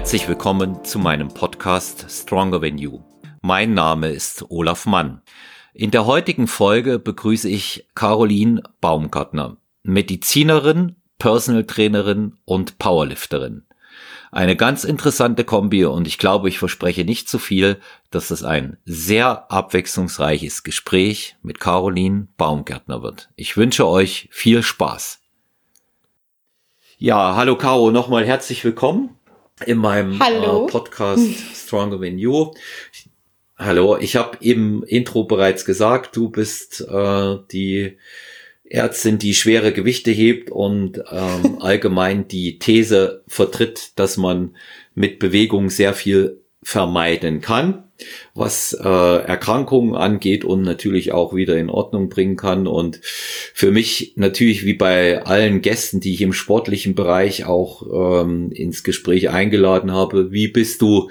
Herzlich willkommen zu meinem Podcast Stronger Than You. Mein Name ist Olaf Mann. In der heutigen Folge begrüße ich Caroline Baumgartner, Medizinerin, Personal Trainerin und Powerlifterin. Eine ganz interessante Kombi und ich glaube, ich verspreche nicht zu viel, dass es ein sehr abwechslungsreiches Gespräch mit Caroline Baumgärtner wird. Ich wünsche euch viel Spaß. Ja, hallo Caro, nochmal herzlich willkommen in meinem äh, Podcast Stronger Than You. Hallo, ich habe im Intro bereits gesagt, du bist äh, die Ärztin, die schwere Gewichte hebt und ähm, allgemein die These vertritt, dass man mit Bewegung sehr viel vermeiden kann, was äh, Erkrankungen angeht und natürlich auch wieder in Ordnung bringen kann. Und für mich natürlich wie bei allen Gästen, die ich im sportlichen Bereich auch ähm, ins Gespräch eingeladen habe, wie bist du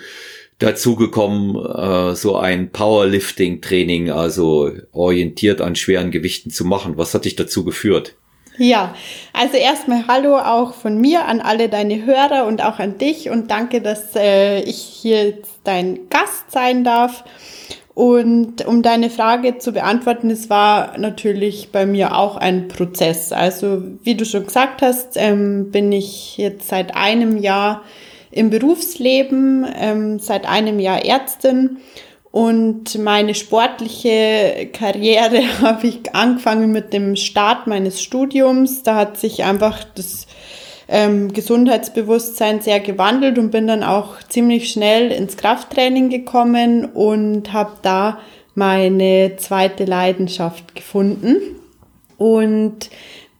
dazu gekommen, äh, so ein Powerlifting-Training, also orientiert an schweren Gewichten zu machen? Was hat dich dazu geführt? Ja, also erstmal Hallo auch von mir an alle deine Hörer und auch an dich und danke, dass äh, ich hier dein Gast sein darf. Und um deine Frage zu beantworten, es war natürlich bei mir auch ein Prozess. Also wie du schon gesagt hast, ähm, bin ich jetzt seit einem Jahr im Berufsleben, ähm, seit einem Jahr Ärztin und meine sportliche Karriere habe ich angefangen mit dem Start meines Studiums. Da hat sich einfach das ähm, Gesundheitsbewusstsein sehr gewandelt und bin dann auch ziemlich schnell ins Krafttraining gekommen und habe da meine zweite Leidenschaft gefunden. Und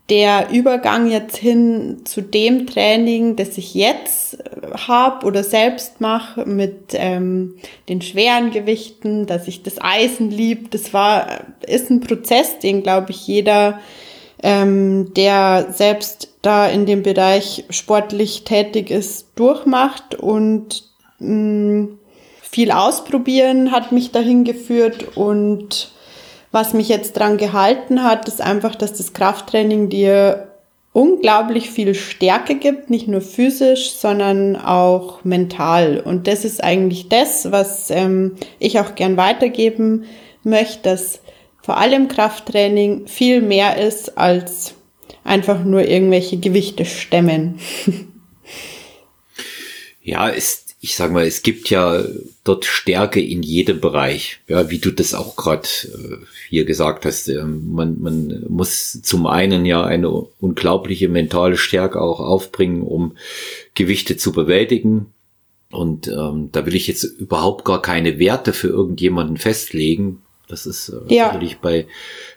der Übergang jetzt hin zu dem Training, das ich jetzt äh, habe oder selbst mache mit ähm, den schweren Gewichten, dass ich das Eisen lieb, das war ist ein Prozess, den glaube ich jeder, ähm, der selbst da in dem Bereich sportlich tätig ist, durchmacht und mh, mm, viel ausprobieren hat mich dahin geführt und was mich jetzt dran gehalten hat, ist einfach, dass das Krafttraining dir unglaublich viel Stärke gibt, nicht nur physisch, sondern auch mental. Und das ist eigentlich das, was ähm, ich auch gern weitergeben möchte, dass vor allem Krafttraining viel mehr ist als einfach nur irgendwelche Gewichte stemmen. ja, ist ich sag mal, es gibt ja dort Stärke in jedem Bereich. Ja, wie du das auch gerade äh, hier gesagt hast. Äh, man, man muss zum einen ja eine unglaubliche mentale Stärke auch aufbringen, um Gewichte zu bewältigen. Und ähm, da will ich jetzt überhaupt gar keine Werte für irgendjemanden festlegen. Das ist äh, ja. natürlich bei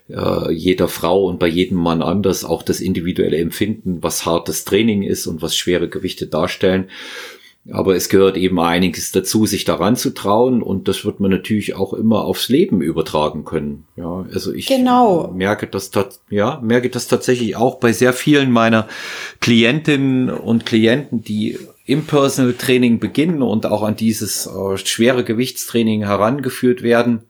äh, jeder Frau und bei jedem Mann anders auch das individuelle Empfinden, was hartes Training ist und was schwere Gewichte darstellen. Aber es gehört eben einiges dazu, sich daran zu trauen und das wird man natürlich auch immer aufs Leben übertragen können. Ja, also ich genau. merke das, ja, merke das tatsächlich auch bei sehr vielen meiner Klientinnen und Klienten, die im Personal Training beginnen und auch an dieses äh, schwere Gewichtstraining herangeführt werden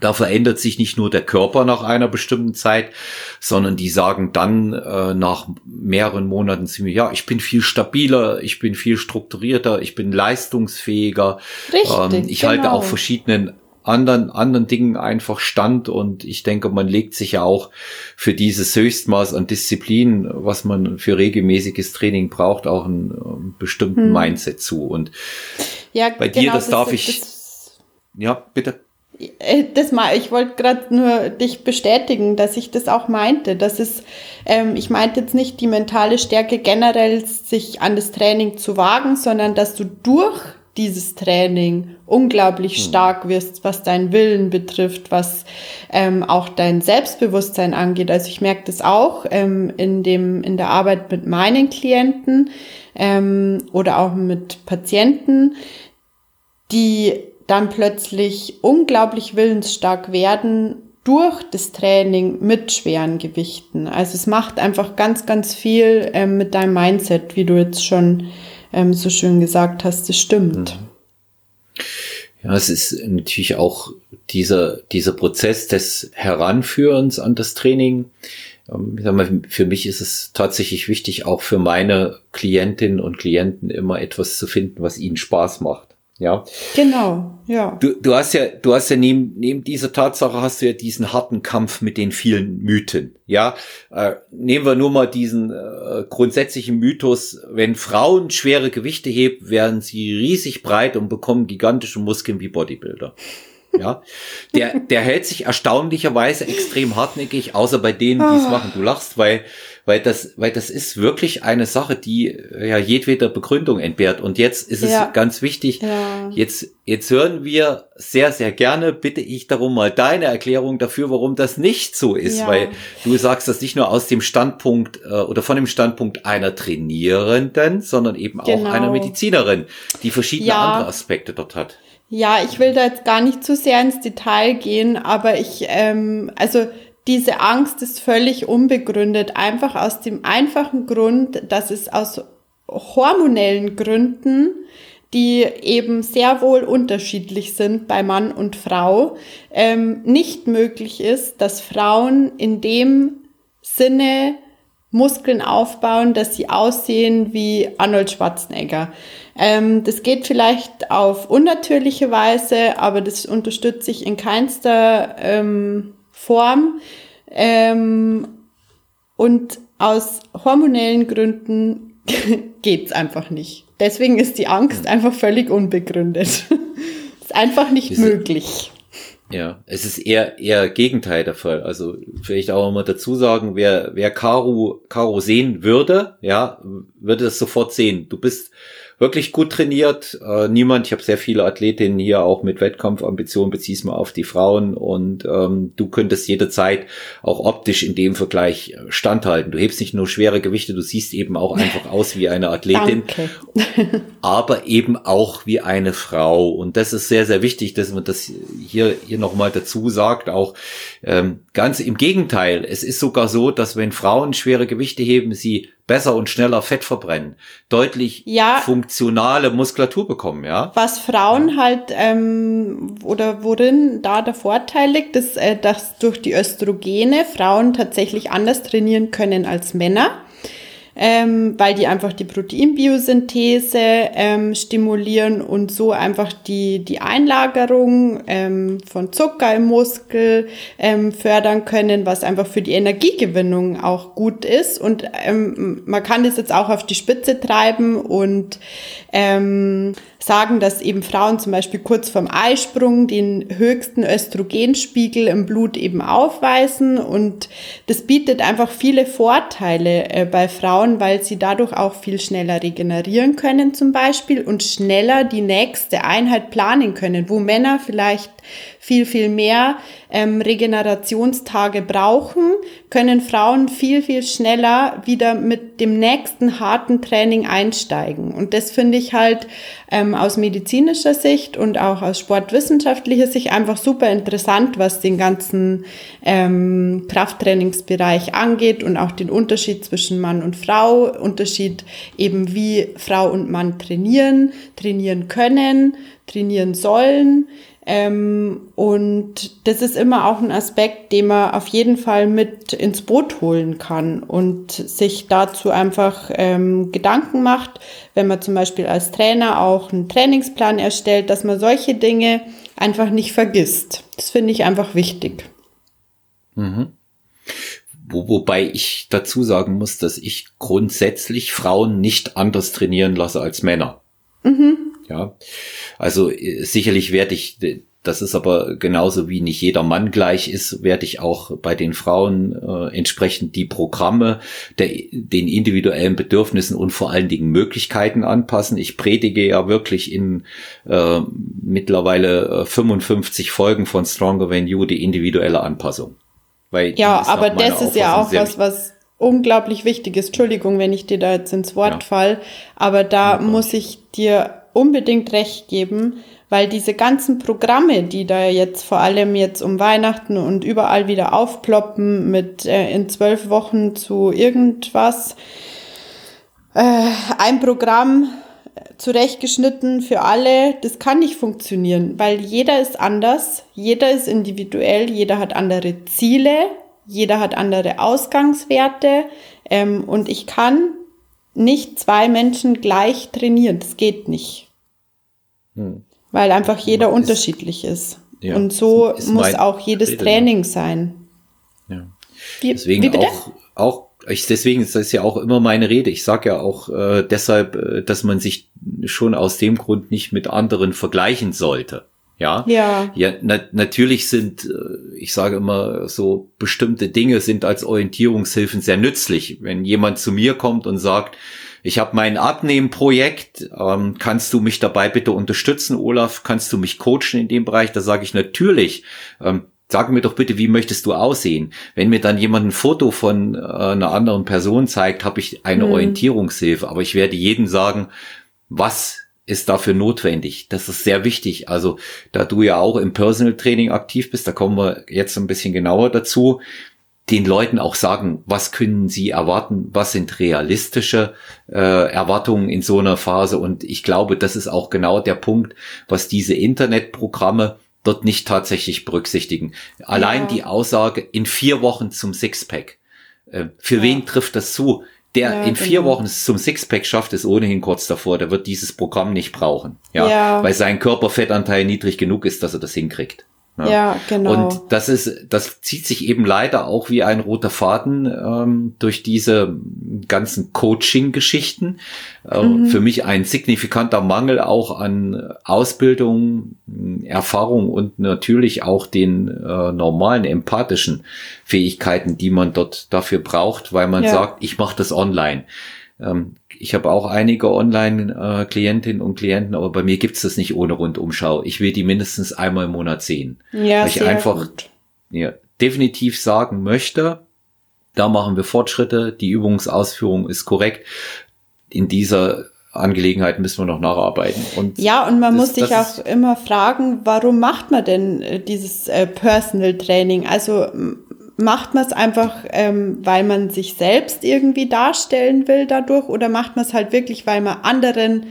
da verändert sich nicht nur der Körper nach einer bestimmten Zeit, sondern die sagen dann äh, nach mehreren Monaten zu mir, ja, ich bin viel stabiler, ich bin viel strukturierter, ich bin leistungsfähiger. Richtig, ähm, ich genau. halte auch verschiedenen anderen, anderen Dingen einfach stand und ich denke, man legt sich ja auch für dieses Höchstmaß an Disziplin, was man für regelmäßiges Training braucht, auch einen, einen bestimmten hm. Mindset zu. Und ja, bei dir, genau, das, das darf ich. Das ja, bitte. Äh, das mal, ich wollte gerade nur dich bestätigen, dass ich das auch meinte. Das ist, ähm, ich meinte jetzt nicht die mentale Stärke generell, sich an das Training zu wagen, sondern dass du durch dieses Training unglaublich hm. stark wirst, was deinen Willen betrifft, was ähm, auch dein Selbstbewusstsein angeht. Also ich merke das auch ähm, in dem in der Arbeit mit meinen Klienten ähm, oder auch mit Patienten, die dann plötzlich unglaublich willensstark werden durch das Training mit schweren Gewichten. Also es macht einfach ganz, ganz viel ähm, mit deinem Mindset, wie du jetzt schon ähm, so schön gesagt hast. Das stimmt. Mhm. Ja, es ist natürlich auch dieser, dieser Prozess des Heranführens an das Training ähm, ich sag mal, für mich ist es tatsächlich wichtig, auch für meine Klientinnen und Klienten immer etwas zu finden, was ihnen Spaß macht. Ja. Genau, ja. Du, du hast ja, du hast ja neben, neben dieser Tatsache hast du ja diesen harten Kampf mit den vielen Mythen. Ja. Äh, nehmen wir nur mal diesen äh, grundsätzlichen Mythos, wenn Frauen schwere Gewichte heben, werden sie riesig breit und bekommen gigantische Muskeln wie Bodybuilder. Ja, der, der hält sich erstaunlicherweise extrem hartnäckig, außer bei denen, die es ah. machen. Du lachst, weil, weil das, weil das ist wirklich eine Sache, die ja jedweder Begründung entbehrt. Und jetzt ist es ja. ganz wichtig. Ja. Jetzt, jetzt hören wir sehr, sehr gerne, bitte ich darum mal deine Erklärung dafür, warum das nicht so ist, ja. weil du sagst das nicht nur aus dem Standpunkt äh, oder von dem Standpunkt einer Trainierenden, sondern eben genau. auch einer Medizinerin, die verschiedene andere Aspekte dort hat. Ja, ich will da jetzt gar nicht zu sehr ins Detail gehen, aber ich, ähm, also diese Angst ist völlig unbegründet, einfach aus dem einfachen Grund, dass es aus hormonellen Gründen, die eben sehr wohl unterschiedlich sind bei Mann und Frau, ähm, nicht möglich ist, dass Frauen in dem Sinne Muskeln aufbauen, dass sie aussehen wie Arnold Schwarzenegger. Ähm, das geht vielleicht auf unnatürliche Weise, aber das unterstütze ich in keinster ähm, Form. Ähm, und aus hormonellen Gründen geht's einfach nicht. Deswegen ist die Angst einfach völlig unbegründet. ist einfach nicht Diese, möglich. Ja, es ist eher eher Gegenteil der Fall. Also vielleicht auch mal dazu sagen, wer wer Caro Caro sehen würde, ja, würde das sofort sehen. Du bist wirklich gut trainiert. Äh, niemand, ich habe sehr viele Athletinnen hier auch mit Wettkampfambitionen, beziehst mal auf die Frauen und ähm, du könntest jederzeit auch optisch in dem Vergleich äh, standhalten. Du hebst nicht nur schwere Gewichte, du siehst eben auch einfach aus wie eine Athletin, aber eben auch wie eine Frau. Und das ist sehr, sehr wichtig, dass man das hier, hier nochmal dazu sagt. Auch ähm, ganz im Gegenteil. Es ist sogar so, dass wenn Frauen schwere Gewichte heben, sie besser und schneller Fett verbrennen, deutlich ja, funktionale Muskulatur bekommen, ja. Was Frauen ja. halt ähm, oder worin da der Vorteil liegt, ist, äh, dass durch die Östrogene Frauen tatsächlich anders trainieren können als Männer ähm, weil die einfach die Proteinbiosynthese ähm, stimulieren und so einfach die, die Einlagerung ähm, von Zucker im Muskel ähm, fördern können, was einfach für die Energiegewinnung auch gut ist. Und ähm, man kann das jetzt auch auf die Spitze treiben und ähm, sagen, dass eben Frauen zum Beispiel kurz vorm Eisprung den höchsten Östrogenspiegel im Blut eben aufweisen. Und das bietet einfach viele Vorteile äh, bei Frauen, weil sie dadurch auch viel schneller regenerieren können zum Beispiel und schneller die nächste Einheit planen können, wo Männer vielleicht viel, viel mehr ähm, Regenerationstage brauchen, können Frauen viel, viel schneller wieder mit dem nächsten harten Training einsteigen. Und das finde ich halt ähm, aus medizinischer Sicht und auch aus sportwissenschaftlicher Sicht einfach super interessant, was den ganzen ähm, Krafttrainingsbereich angeht und auch den Unterschied zwischen Mann und Frau, Unterschied eben wie Frau und Mann trainieren, trainieren können, trainieren sollen. Ähm, und das ist immer auch ein Aspekt, den man auf jeden Fall mit ins Boot holen kann und sich dazu einfach ähm, Gedanken macht, wenn man zum Beispiel als Trainer auch einen Trainingsplan erstellt, dass man solche Dinge einfach nicht vergisst. Das finde ich einfach wichtig. Mhm. Wo, wobei ich dazu sagen muss, dass ich grundsätzlich Frauen nicht anders trainieren lasse als Männer. Mhm. Ja, also äh, sicherlich werde ich, das ist aber genauso wie nicht jeder Mann gleich ist, werde ich auch bei den Frauen äh, entsprechend die Programme der, den individuellen Bedürfnissen und vor allen Dingen Möglichkeiten anpassen. Ich predige ja wirklich in äh, mittlerweile 55 äh, Folgen von Stronger Than You die individuelle Anpassung. Weil ja, aber das ist ja auch was, was unglaublich wichtig ist. Entschuldigung, wenn ich dir da jetzt ins Wort ja. fall, aber da ja, muss ich dir unbedingt recht geben, weil diese ganzen Programme, die da jetzt vor allem jetzt um Weihnachten und überall wieder aufploppen mit äh, in zwölf Wochen zu irgendwas, äh, ein Programm zurechtgeschnitten für alle, das kann nicht funktionieren, weil jeder ist anders, jeder ist individuell, jeder hat andere Ziele jeder hat andere Ausgangswerte ähm, und ich kann nicht zwei Menschen gleich trainieren. Das geht nicht. Hm. Weil einfach jeder ist, unterschiedlich ist. Ja, und so ist muss auch jedes Rede, Training sein. Ja. Wie, Deswegen wie auch, auch ich, deswegen ist das ja auch immer meine Rede. Ich sage ja auch äh, deshalb, äh, dass man sich schon aus dem Grund nicht mit anderen vergleichen sollte. Ja, ja, ja na, natürlich sind, äh, ich sage immer so, bestimmte Dinge sind als Orientierungshilfen sehr nützlich. Wenn jemand zu mir kommt und sagt, ich habe mein Abnehmprojekt, ähm, kannst du mich dabei bitte unterstützen, Olaf? Kannst du mich coachen in dem Bereich? Da sage ich natürlich, ähm, Sag mir doch bitte, wie möchtest du aussehen? Wenn mir dann jemand ein Foto von äh, einer anderen Person zeigt, habe ich eine hm. Orientierungshilfe. Aber ich werde jedem sagen, was ist dafür notwendig. Das ist sehr wichtig. Also da du ja auch im Personal Training aktiv bist, da kommen wir jetzt ein bisschen genauer dazu, den Leuten auch sagen, was können sie erwarten, was sind realistische äh, Erwartungen in so einer Phase. Und ich glaube, das ist auch genau der Punkt, was diese Internetprogramme dort nicht tatsächlich berücksichtigen. Allein ja. die Aussage in vier Wochen zum Sixpack. Äh, für ja. wen trifft das zu? Der ja, in vier genau. Wochen zum Sixpack schafft, ist ohnehin kurz davor. Der wird dieses Programm nicht brauchen. Ja, ja. weil sein Körperfettanteil niedrig genug ist, dass er das hinkriegt. Ja. ja, genau. Und das ist, das zieht sich eben leider auch wie ein roter Faden ähm, durch diese ganzen Coaching-Geschichten. Äh, mhm. Für mich ein signifikanter Mangel auch an Ausbildung, Erfahrung und natürlich auch den äh, normalen empathischen Fähigkeiten, die man dort dafür braucht, weil man ja. sagt, ich mache das online. Ähm, ich habe auch einige Online-Klientinnen und Klienten, aber bei mir gibt's das nicht ohne Rundumschau. Ich will die mindestens einmal im Monat sehen. Ja, weil ich einfach Ja, definitiv sagen möchte, da machen wir Fortschritte, die Übungsausführung ist korrekt. In dieser Angelegenheit müssen wir noch nacharbeiten. Und ja, und man das, muss sich auch immer fragen, warum macht man denn äh, dieses äh, Personal Training? Also macht man es einfach, ähm, weil man sich selbst irgendwie darstellen will dadurch oder macht man es halt wirklich, weil man anderen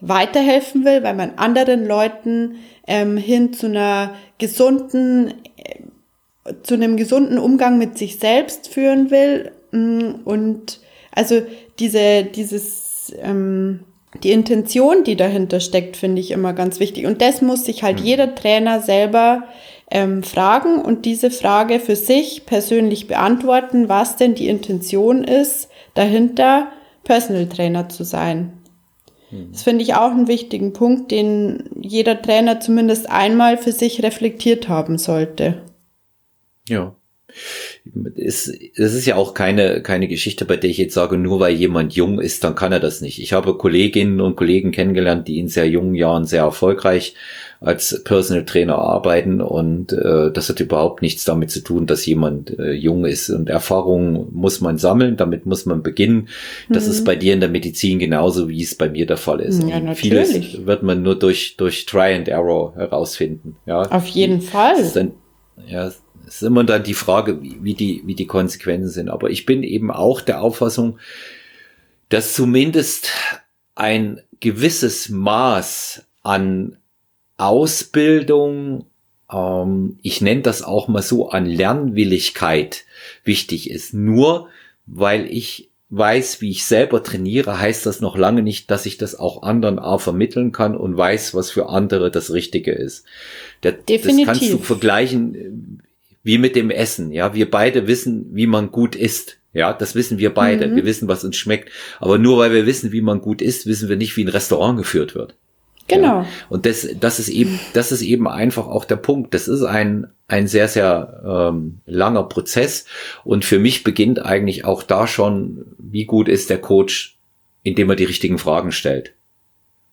weiterhelfen will, weil man anderen Leuten ähm, hin zu einer gesunden, äh, zu einem gesunden Umgang mit sich selbst führen will mm, und also diese, dieses, ähm, die Intention, die dahinter steckt, finde ich immer ganz wichtig. Und das muss sich halt mhm. jeder Trainer selber ähm, fragen und diese Frage für sich persönlich beantworten, was denn die Intention ist, dahinter Personal Trainer zu sein. Hm. Das finde ich auch einen wichtigen Punkt, den jeder Trainer zumindest einmal für sich reflektiert haben sollte. Ja. Es, es ist ja auch keine, keine Geschichte, bei der ich jetzt sage, nur weil jemand jung ist, dann kann er das nicht. Ich habe Kolleginnen und Kollegen kennengelernt, die in sehr jungen Jahren sehr erfolgreich als Personal Trainer arbeiten und äh, das hat überhaupt nichts damit zu tun, dass jemand äh, jung ist und Erfahrung muss man sammeln, damit muss man beginnen. Das mhm. ist bei dir in der Medizin genauso, wie es bei mir der Fall ist. Ja, natürlich. Vieles wird man nur durch durch Try and Error herausfinden. Ja, auf jeden Fall. Dann, ja, es ist immer dann die Frage, wie, wie die wie die Konsequenzen sind. Aber ich bin eben auch der Auffassung, dass zumindest ein gewisses Maß an Ausbildung, ähm, ich nenne das auch mal so, an Lernwilligkeit wichtig ist. Nur weil ich weiß, wie ich selber trainiere, heißt das noch lange nicht, dass ich das auch anderen auch vermitteln kann und weiß, was für andere das Richtige ist. Der, Definitiv. Das kannst du vergleichen äh, wie mit dem Essen. Ja, wir beide wissen, wie man gut isst. Ja, das wissen wir beide. Mhm. Wir wissen, was uns schmeckt. Aber nur weil wir wissen, wie man gut isst, wissen wir nicht, wie ein Restaurant geführt wird. Genau. Ja. Und das, das ist eben, das ist eben einfach auch der Punkt. Das ist ein, ein sehr, sehr ähm, langer Prozess. Und für mich beginnt eigentlich auch da schon, wie gut ist der Coach, indem er die richtigen Fragen stellt.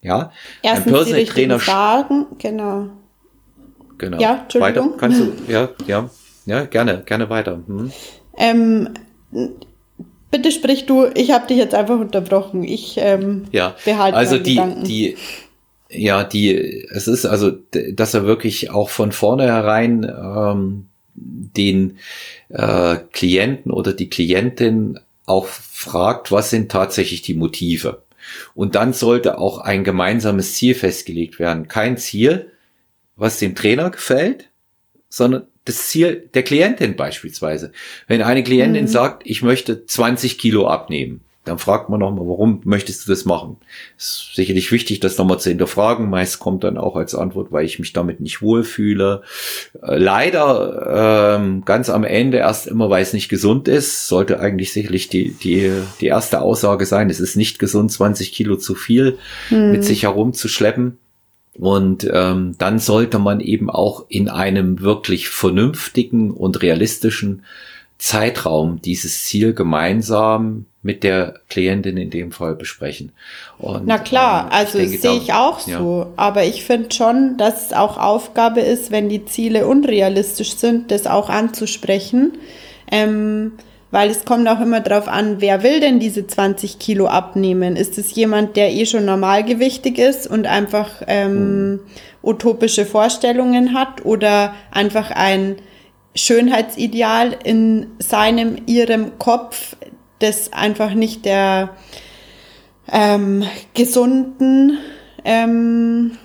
Ja. Erstens ein Personal die Trainer Fragen, genau. Genau. Ja, Entschuldigung. Weiter kannst du, ja, ja, ja, gerne, gerne weiter. Hm. Ähm, bitte sprich du, ich habe dich jetzt einfach unterbrochen. Ich ähm, ja, behalte also die, Gedanken. die ja, die, es ist also, dass er wirklich auch von vornherein ähm, den äh, Klienten oder die Klientin auch fragt, was sind tatsächlich die Motive. Und dann sollte auch ein gemeinsames Ziel festgelegt werden. Kein Ziel, was dem Trainer gefällt, sondern das Ziel der Klientin beispielsweise. Wenn eine Klientin mhm. sagt, ich möchte 20 Kilo abnehmen, dann fragt man nochmal, warum möchtest du das machen? Ist sicherlich wichtig, das nochmal zu hinterfragen. Meist kommt dann auch als Antwort, weil ich mich damit nicht wohlfühle. Äh, leider ähm, ganz am Ende erst immer, weil es nicht gesund ist, sollte eigentlich sicherlich die, die, die erste Aussage sein, es ist nicht gesund, 20 Kilo zu viel hm. mit sich herumzuschleppen. Und ähm, dann sollte man eben auch in einem wirklich vernünftigen und realistischen Zeitraum dieses Ziel gemeinsam mit der Klientin in dem Fall besprechen. Und, Na klar, ähm, also sehe ich auch ja. so. Aber ich finde schon, dass es auch Aufgabe ist, wenn die Ziele unrealistisch sind, das auch anzusprechen. Ähm, weil es kommt auch immer darauf an, wer will denn diese 20 Kilo abnehmen? Ist es jemand, der eh schon normalgewichtig ist und einfach ähm, mhm. utopische Vorstellungen hat oder einfach ein Schönheitsideal in seinem, ihrem Kopf, das einfach nicht der ähm, gesunden ähm,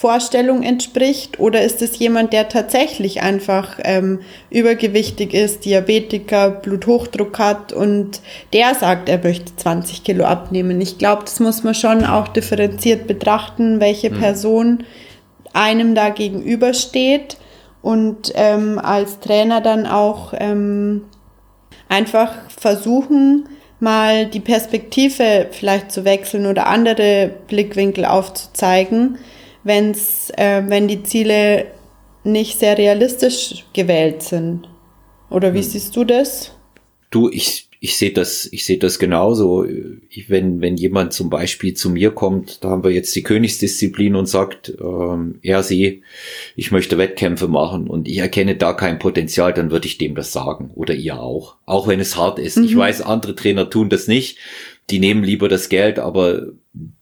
Vorstellung entspricht? Oder ist es jemand, der tatsächlich einfach ähm, übergewichtig ist, Diabetiker, Bluthochdruck hat und der sagt, er möchte 20 Kilo abnehmen? Ich glaube, das muss man schon auch differenziert betrachten, welche mhm. Person einem da gegenübersteht und ähm, als Trainer dann auch ähm, einfach versuchen, mal die Perspektive vielleicht zu wechseln oder andere Blickwinkel aufzuzeigen, wenn's, äh, wenn die Ziele nicht sehr realistisch gewählt sind. Oder wie hm. siehst du das? Du, ich, ich sehe das, ich sehe das genauso. Ich, wenn, wenn jemand zum Beispiel zu mir kommt, da haben wir jetzt die Königsdisziplin und sagt, ähm, er, sie, ich möchte Wettkämpfe machen und ich erkenne da kein Potenzial, dann würde ich dem das sagen. Oder ihr auch. Auch wenn es hart ist. Mhm. Ich weiß, andere Trainer tun das nicht. Die nehmen lieber das Geld, aber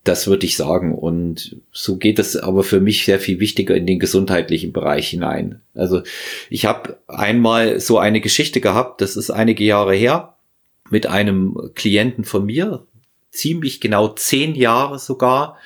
das würde ich sagen. Und so geht es aber für mich sehr viel wichtiger in den gesundheitlichen Bereich hinein. Also ich habe einmal so eine Geschichte gehabt, das ist einige Jahre her mit einem Klienten von mir, ziemlich genau zehn Jahre sogar.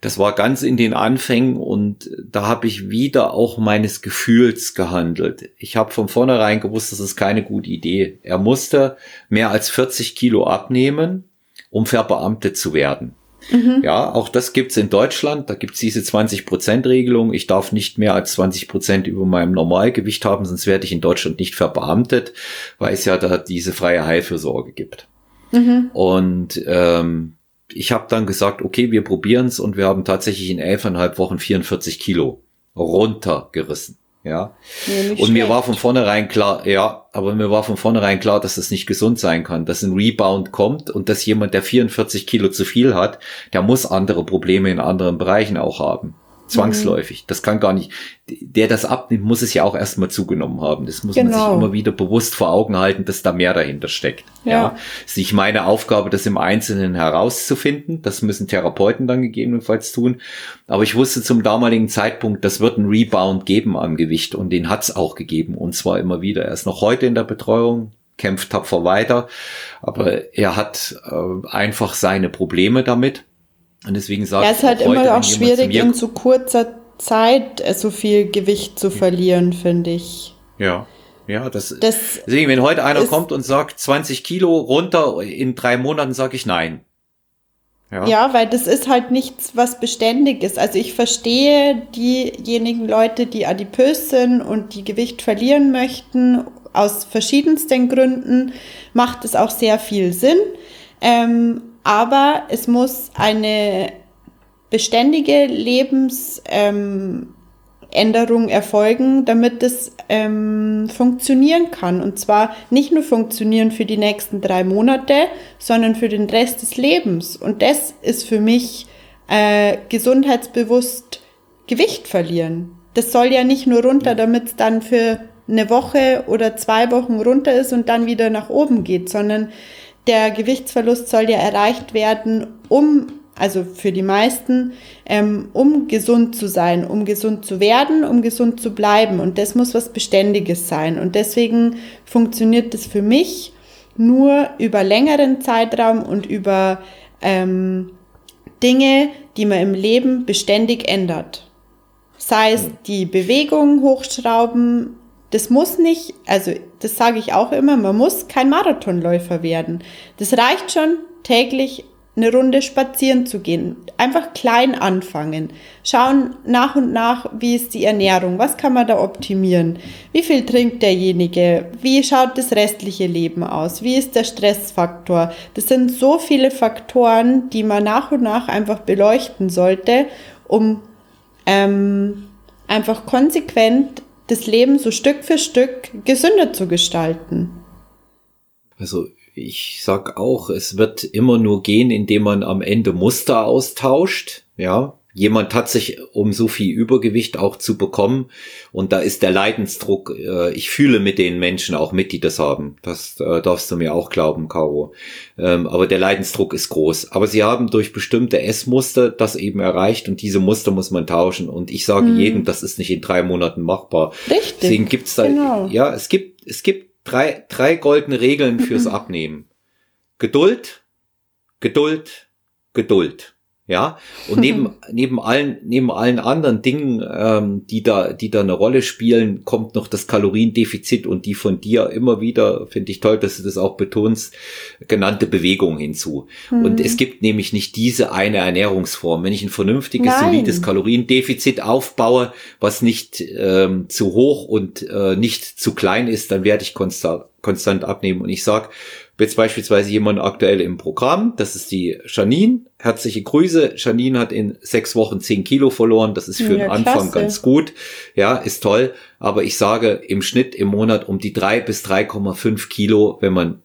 Das war ganz in den Anfängen und da habe ich wieder auch meines Gefühls gehandelt. Ich habe von vornherein gewusst, das ist keine gute Idee. Er musste mehr als 40 Kilo abnehmen, um verbeamtet zu werden. Mhm. Ja, auch das gibt's in Deutschland. Da gibt's diese 20-Prozent-Regelung. Ich darf nicht mehr als 20 Prozent über meinem Normalgewicht haben, sonst werde ich in Deutschland nicht verbeamtet, weil es ja da diese freie Heilfürsorge gibt. Mhm. Und ähm, ich habe dann gesagt, okay, wir probieren's und wir haben tatsächlich in elfeinhalb Wochen 44 Kilo runtergerissen. Ja. ja und mir war von vornherein klar, ja, aber mir war von vornherein klar, dass das nicht gesund sein kann, dass ein Rebound kommt und dass jemand, der 44 Kilo zu viel hat, der muss andere Probleme in anderen Bereichen auch haben. Zwangsläufig. Das kann gar nicht. Der das abnimmt, muss es ja auch erstmal zugenommen haben. Das muss genau. man sich genau. immer wieder bewusst vor Augen halten, dass da mehr dahinter steckt. Ja. ja. Es ist nicht meine Aufgabe, das im Einzelnen herauszufinden. Das müssen Therapeuten dann gegebenenfalls tun. Aber ich wusste zum damaligen Zeitpunkt, das wird einen Rebound geben am Gewicht und den hat es auch gegeben und zwar immer wieder. Er ist noch heute in der Betreuung, kämpft tapfer weiter, aber er hat äh, einfach seine Probleme damit und deswegen ja, ich. Ja, es ist halt immer auch schwierig, in so kurzer Zeit äh, so viel Gewicht zu verlieren, finde ich. Ja. Ja, das, das deswegen, wenn heute einer kommt und sagt 20 Kilo runter in drei Monaten, sage ich nein. Ja. ja, weil das ist halt nichts, was beständig ist. Also ich verstehe diejenigen Leute, die adipös sind und die Gewicht verlieren möchten, aus verschiedensten Gründen macht es auch sehr viel Sinn. Ähm, aber es muss eine beständige Lebensänderung ähm, erfolgen, damit es ähm, funktionieren kann. Und zwar nicht nur funktionieren für die nächsten drei Monate, sondern für den Rest des Lebens. Und das ist für mich äh, gesundheitsbewusst Gewicht verlieren. Das soll ja nicht nur runter, damit es dann für eine Woche oder zwei Wochen runter ist und dann wieder nach oben geht, sondern der Gewichtsverlust soll ja erreicht werden, um, also für die meisten, ähm, um gesund zu sein, um gesund zu werden, um gesund zu bleiben. Und das muss was Beständiges sein. Und deswegen funktioniert das für mich nur über längeren Zeitraum und über ähm, Dinge, die man im Leben beständig ändert. Sei es die Bewegung hochschrauben, das muss nicht, also das sage ich auch immer, man muss kein Marathonläufer werden. Das reicht schon täglich eine Runde spazieren zu gehen. Einfach klein anfangen. Schauen nach und nach, wie ist die Ernährung, was kann man da optimieren, wie viel trinkt derjenige, wie schaut das restliche Leben aus, wie ist der Stressfaktor. Das sind so viele Faktoren, die man nach und nach einfach beleuchten sollte, um ähm, einfach konsequent das Leben so Stück für Stück gesünder zu gestalten. Also ich sag auch, es wird immer nur gehen, indem man am Ende Muster austauscht. Ja, jemand hat sich, um so viel Übergewicht auch zu bekommen, und da ist der Leidensdruck, äh, ich fühle mit den Menschen auch mit, die das haben. Das äh, darfst du mir auch glauben, Caro. Ähm, aber der Leidensdruck ist groß. Aber sie haben durch bestimmte Essmuster das eben erreicht und diese Muster muss man tauschen. Und ich sage hm. jedem, das ist nicht in drei Monaten machbar. Richtig. Deswegen gibt's da, genau. ja, es gibt, es gibt drei, drei goldene Regeln fürs mhm. Abnehmen. Geduld, Geduld, Geduld. Ja, und neben, neben allen, neben allen anderen Dingen, ähm, die da, die da eine Rolle spielen, kommt noch das Kaloriendefizit und die von dir immer wieder, finde ich toll, dass du das auch betonst, genannte Bewegung hinzu. Mhm. Und es gibt nämlich nicht diese eine Ernährungsform. Wenn ich ein vernünftiges, Nein. solides Kaloriendefizit aufbaue, was nicht ähm, zu hoch und äh, nicht zu klein ist, dann werde ich konstant, konstant abnehmen. Und ich sag jetzt beispielsweise jemand aktuell im Programm, das ist die Janine. Herzliche Grüße. Janine hat in sechs Wochen zehn Kilo verloren. Das ist für ja, den Anfang klasse. ganz gut. Ja, ist toll. Aber ich sage im Schnitt im Monat um die drei bis 3,5 Kilo, wenn man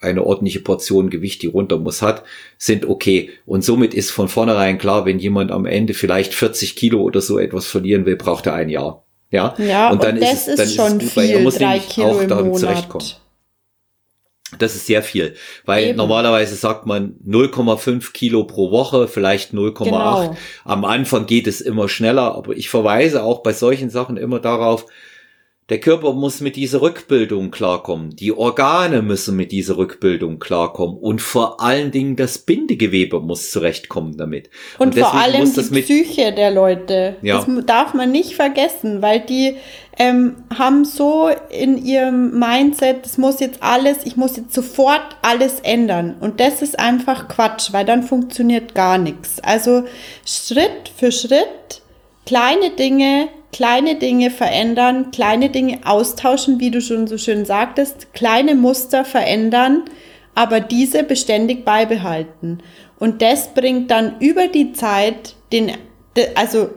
eine ordentliche Portion Gewicht, die runter muss, hat, sind okay. Und somit ist von vornherein klar, wenn jemand am Ende vielleicht 40 Kilo oder so etwas verlieren will, braucht er ein Jahr. Ja, ja und dann und ist es, dann ist schon ist gut, viel, weil er muss Kilo auch damit zurechtkommen. Das ist sehr viel, weil Eben. normalerweise sagt man 0,5 Kilo pro Woche, vielleicht 0,8. Genau. Am Anfang geht es immer schneller, aber ich verweise auch bei solchen Sachen immer darauf, der Körper muss mit dieser Rückbildung klarkommen. Die Organe müssen mit dieser Rückbildung klarkommen. Und vor allen Dingen das Bindegewebe muss zurechtkommen damit. Und, und vor allem die Psyche der Leute. Ja. Das darf man nicht vergessen, weil die ähm, haben so in ihrem Mindset, das muss jetzt alles, ich muss jetzt sofort alles ändern. Und das ist einfach Quatsch, weil dann funktioniert gar nichts. Also Schritt für Schritt kleine Dinge kleine Dinge verändern, kleine Dinge austauschen, wie du schon so schön sagtest, kleine Muster verändern, aber diese beständig beibehalten. Und das bringt dann über die Zeit den, also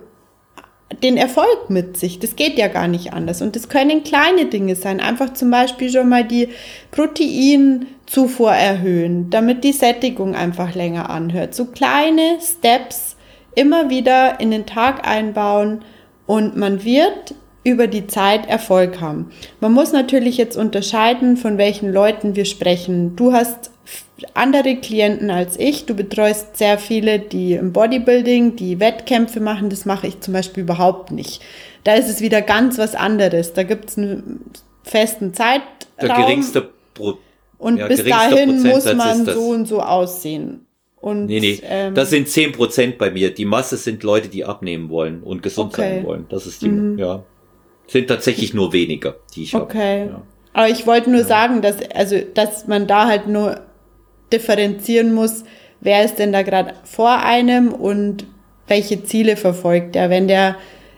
den Erfolg mit sich. Das geht ja gar nicht anders. Und das können kleine Dinge sein. Einfach zum Beispiel schon mal die Proteinzufuhr erhöhen, damit die Sättigung einfach länger anhört. So kleine Steps immer wieder in den Tag einbauen und man wird über die Zeit Erfolg haben. Man muss natürlich jetzt unterscheiden, von welchen Leuten wir sprechen. Du hast andere Klienten als ich. Du betreust sehr viele, die im Bodybuilding, die Wettkämpfe machen. Das mache ich zum Beispiel überhaupt nicht. Da ist es wieder ganz was anderes. Da gibt es einen festen Zeitraum. Der geringste Pro und ja, bis dahin muss man so und so aussehen. Und, nee, nee, ähm, das sind zehn Prozent bei mir. Die Masse sind Leute, die abnehmen wollen und gesund okay. sein wollen. Das ist die, mhm. ja. Sind tatsächlich nur weniger, die ich okay. habe. Ja. Aber ich wollte nur ja. sagen, dass, also, dass man da halt nur differenzieren muss, wer ist denn da gerade vor einem und welche Ziele verfolgt er. Wenn der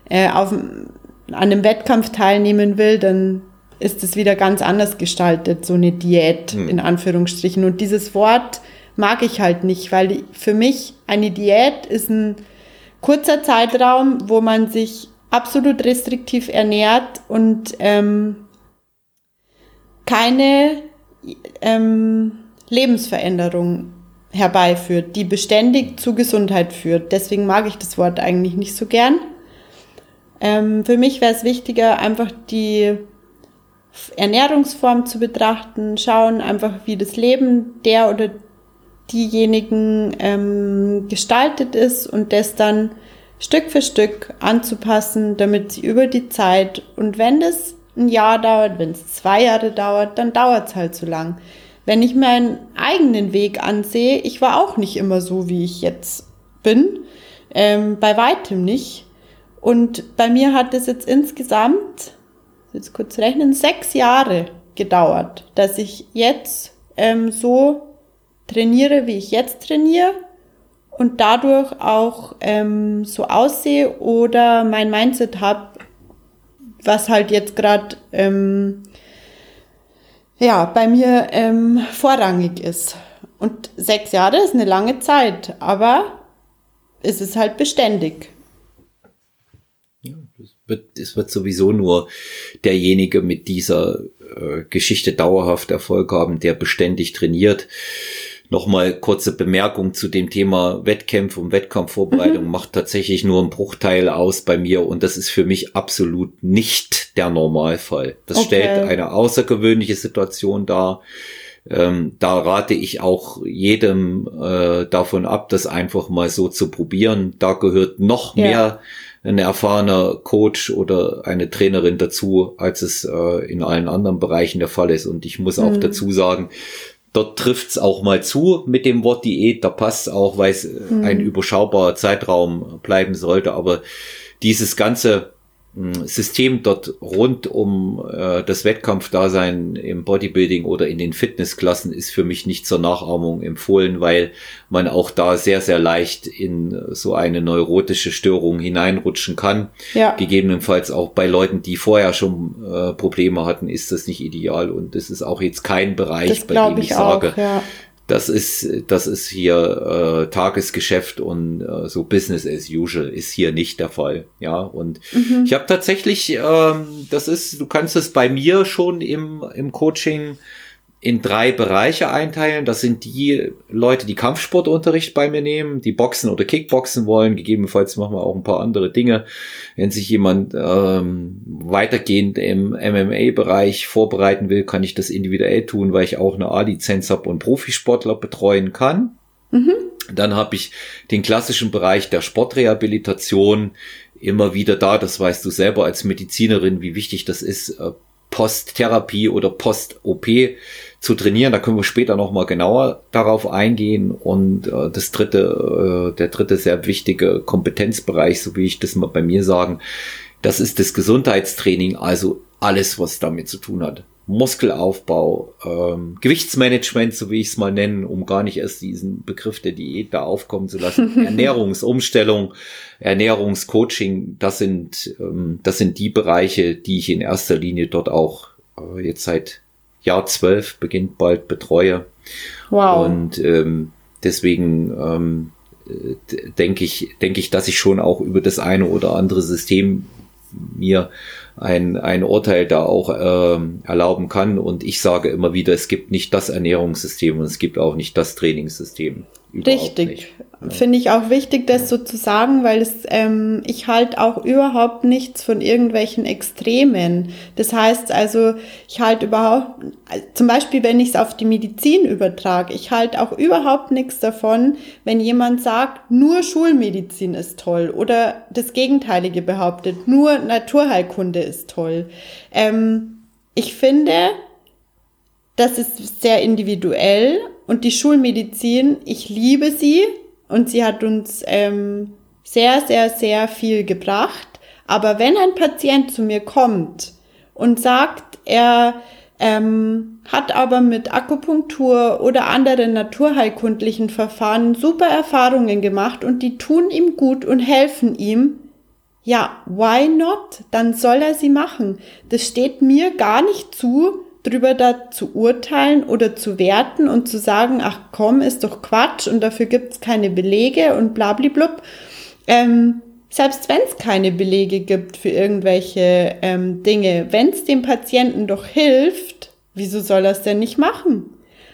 äh, auf, an einem Wettkampf teilnehmen will, dann ist es wieder ganz anders gestaltet, so eine Diät hm. in Anführungsstrichen. Und dieses Wort mag ich halt nicht, weil für mich eine Diät ist ein kurzer Zeitraum, wo man sich absolut restriktiv ernährt und ähm, keine ähm, Lebensveränderung herbeiführt, die beständig zu Gesundheit führt. Deswegen mag ich das Wort eigentlich nicht so gern. Ähm, für mich wäre es wichtiger, einfach die Ernährungsform zu betrachten, schauen einfach, wie das Leben der oder diejenigen ähm, gestaltet ist und das dann Stück für Stück anzupassen, damit sie über die Zeit und wenn es ein Jahr dauert, wenn es zwei Jahre dauert, dann dauert es halt so lang. Wenn ich meinen eigenen Weg ansehe, ich war auch nicht immer so, wie ich jetzt bin, ähm, bei weitem nicht. Und bei mir hat es jetzt insgesamt jetzt kurz rechnen, sechs Jahre gedauert, dass ich jetzt ähm, so trainiere, wie ich jetzt trainiere und dadurch auch ähm, so aussehe oder mein Mindset habe, was halt jetzt gerade ähm, ja bei mir ähm, vorrangig ist. Und sechs Jahre ist eine lange Zeit, aber es ist halt beständig. Ja, es wird, es wird sowieso nur derjenige mit dieser äh, Geschichte dauerhaft Erfolg haben, der beständig trainiert. Nochmal kurze Bemerkung zu dem Thema Wettkämpfe und Wettkampfvorbereitung mhm. macht tatsächlich nur einen Bruchteil aus bei mir und das ist für mich absolut nicht der Normalfall. Das okay. stellt eine außergewöhnliche Situation dar. Ähm, da rate ich auch jedem äh, davon ab, das einfach mal so zu probieren. Da gehört noch ja. mehr ein erfahrener Coach oder eine Trainerin dazu, als es äh, in allen anderen Bereichen der Fall ist. Und ich muss auch mhm. dazu sagen, Dort trifft's auch mal zu mit dem Wort Diät. Da passt auch, weil es mhm. ein überschaubarer Zeitraum bleiben sollte. Aber dieses ganze System dort rund um äh, das Wettkampfdasein im Bodybuilding oder in den Fitnessklassen ist für mich nicht zur Nachahmung empfohlen, weil man auch da sehr, sehr leicht in so eine neurotische Störung hineinrutschen kann. Ja. Gegebenenfalls auch bei Leuten, die vorher schon äh, Probleme hatten, ist das nicht ideal und das ist auch jetzt kein Bereich, bei dem ich, ich sage, ja das ist, das ist hier äh, Tagesgeschäft und äh, so Business as usual ist hier nicht der Fall. Ja, und mhm. ich habe tatsächlich, ähm, das ist, du kannst es bei mir schon im, im Coaching in drei Bereiche einteilen. Das sind die Leute, die Kampfsportunterricht bei mir nehmen, die Boxen oder Kickboxen wollen. Gegebenenfalls machen wir auch ein paar andere Dinge. Wenn sich jemand ähm, weitergehend im MMA-Bereich vorbereiten will, kann ich das individuell tun, weil ich auch eine A-Lizenz habe und Profisportler betreuen kann. Mhm. Dann habe ich den klassischen Bereich der Sportrehabilitation immer wieder da. Das weißt du selber als Medizinerin, wie wichtig das ist, äh, Post-Therapie oder Post-OP zu trainieren. Da können wir später noch mal genauer darauf eingehen. Und äh, das dritte, äh, der dritte sehr wichtige Kompetenzbereich, so wie ich das mal bei mir sagen, das ist das Gesundheitstraining, also alles, was damit zu tun hat. Muskelaufbau, ähm, Gewichtsmanagement, so wie ich es mal nennen, um gar nicht erst diesen Begriff der Diät da aufkommen zu lassen. Ernährungsumstellung, Ernährungscoaching, das sind, ähm, das sind die Bereiche, die ich in erster Linie dort auch äh, jetzt seit Jahr zwölf beginnt bald betreue. Wow. Und ähm, deswegen ähm, denke ich, denke ich, dass ich schon auch über das eine oder andere System mir ein, ein Urteil da auch ähm, erlauben kann. Und ich sage immer wieder, es gibt nicht das Ernährungssystem und es gibt auch nicht das Trainingssystem. Richtig. Finde ich auch wichtig, das so zu sagen, weil es, ähm, ich halt auch überhaupt nichts von irgendwelchen Extremen. Das heißt also, ich halt überhaupt, zum Beispiel, wenn ich es auf die Medizin übertrage, ich halt auch überhaupt nichts davon, wenn jemand sagt, nur Schulmedizin ist toll oder das Gegenteilige behauptet, nur Naturheilkunde ist toll. Ähm, ich finde, das ist sehr individuell und die Schulmedizin, ich liebe sie und sie hat uns ähm, sehr, sehr, sehr viel gebracht. Aber wenn ein Patient zu mir kommt und sagt, er ähm, hat aber mit Akupunktur oder anderen naturheilkundlichen Verfahren super Erfahrungen gemacht und die tun ihm gut und helfen ihm, ja, why not? Dann soll er sie machen. Das steht mir gar nicht zu, drüber da zu urteilen oder zu werten und zu sagen, ach komm, ist doch Quatsch und dafür gibt's keine Belege und blablablub. Ähm, selbst wenn es keine Belege gibt für irgendwelche ähm, Dinge, wenn es dem Patienten doch hilft, wieso soll er es denn nicht machen?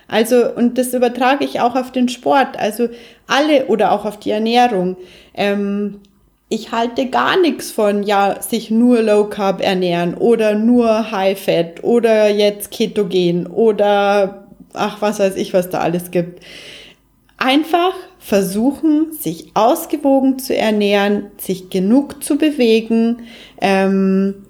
Also, und das übertrage ich auch auf den Sport, also alle oder auch auf die Ernährung. Ähm, ich halte gar nichts von, ja, sich nur Low Carb ernähren oder nur High Fat oder jetzt Ketogen oder ach, was weiß ich, was da alles gibt. Einfach versuchen, sich ausgewogen zu ernähren, sich genug zu bewegen, ähm,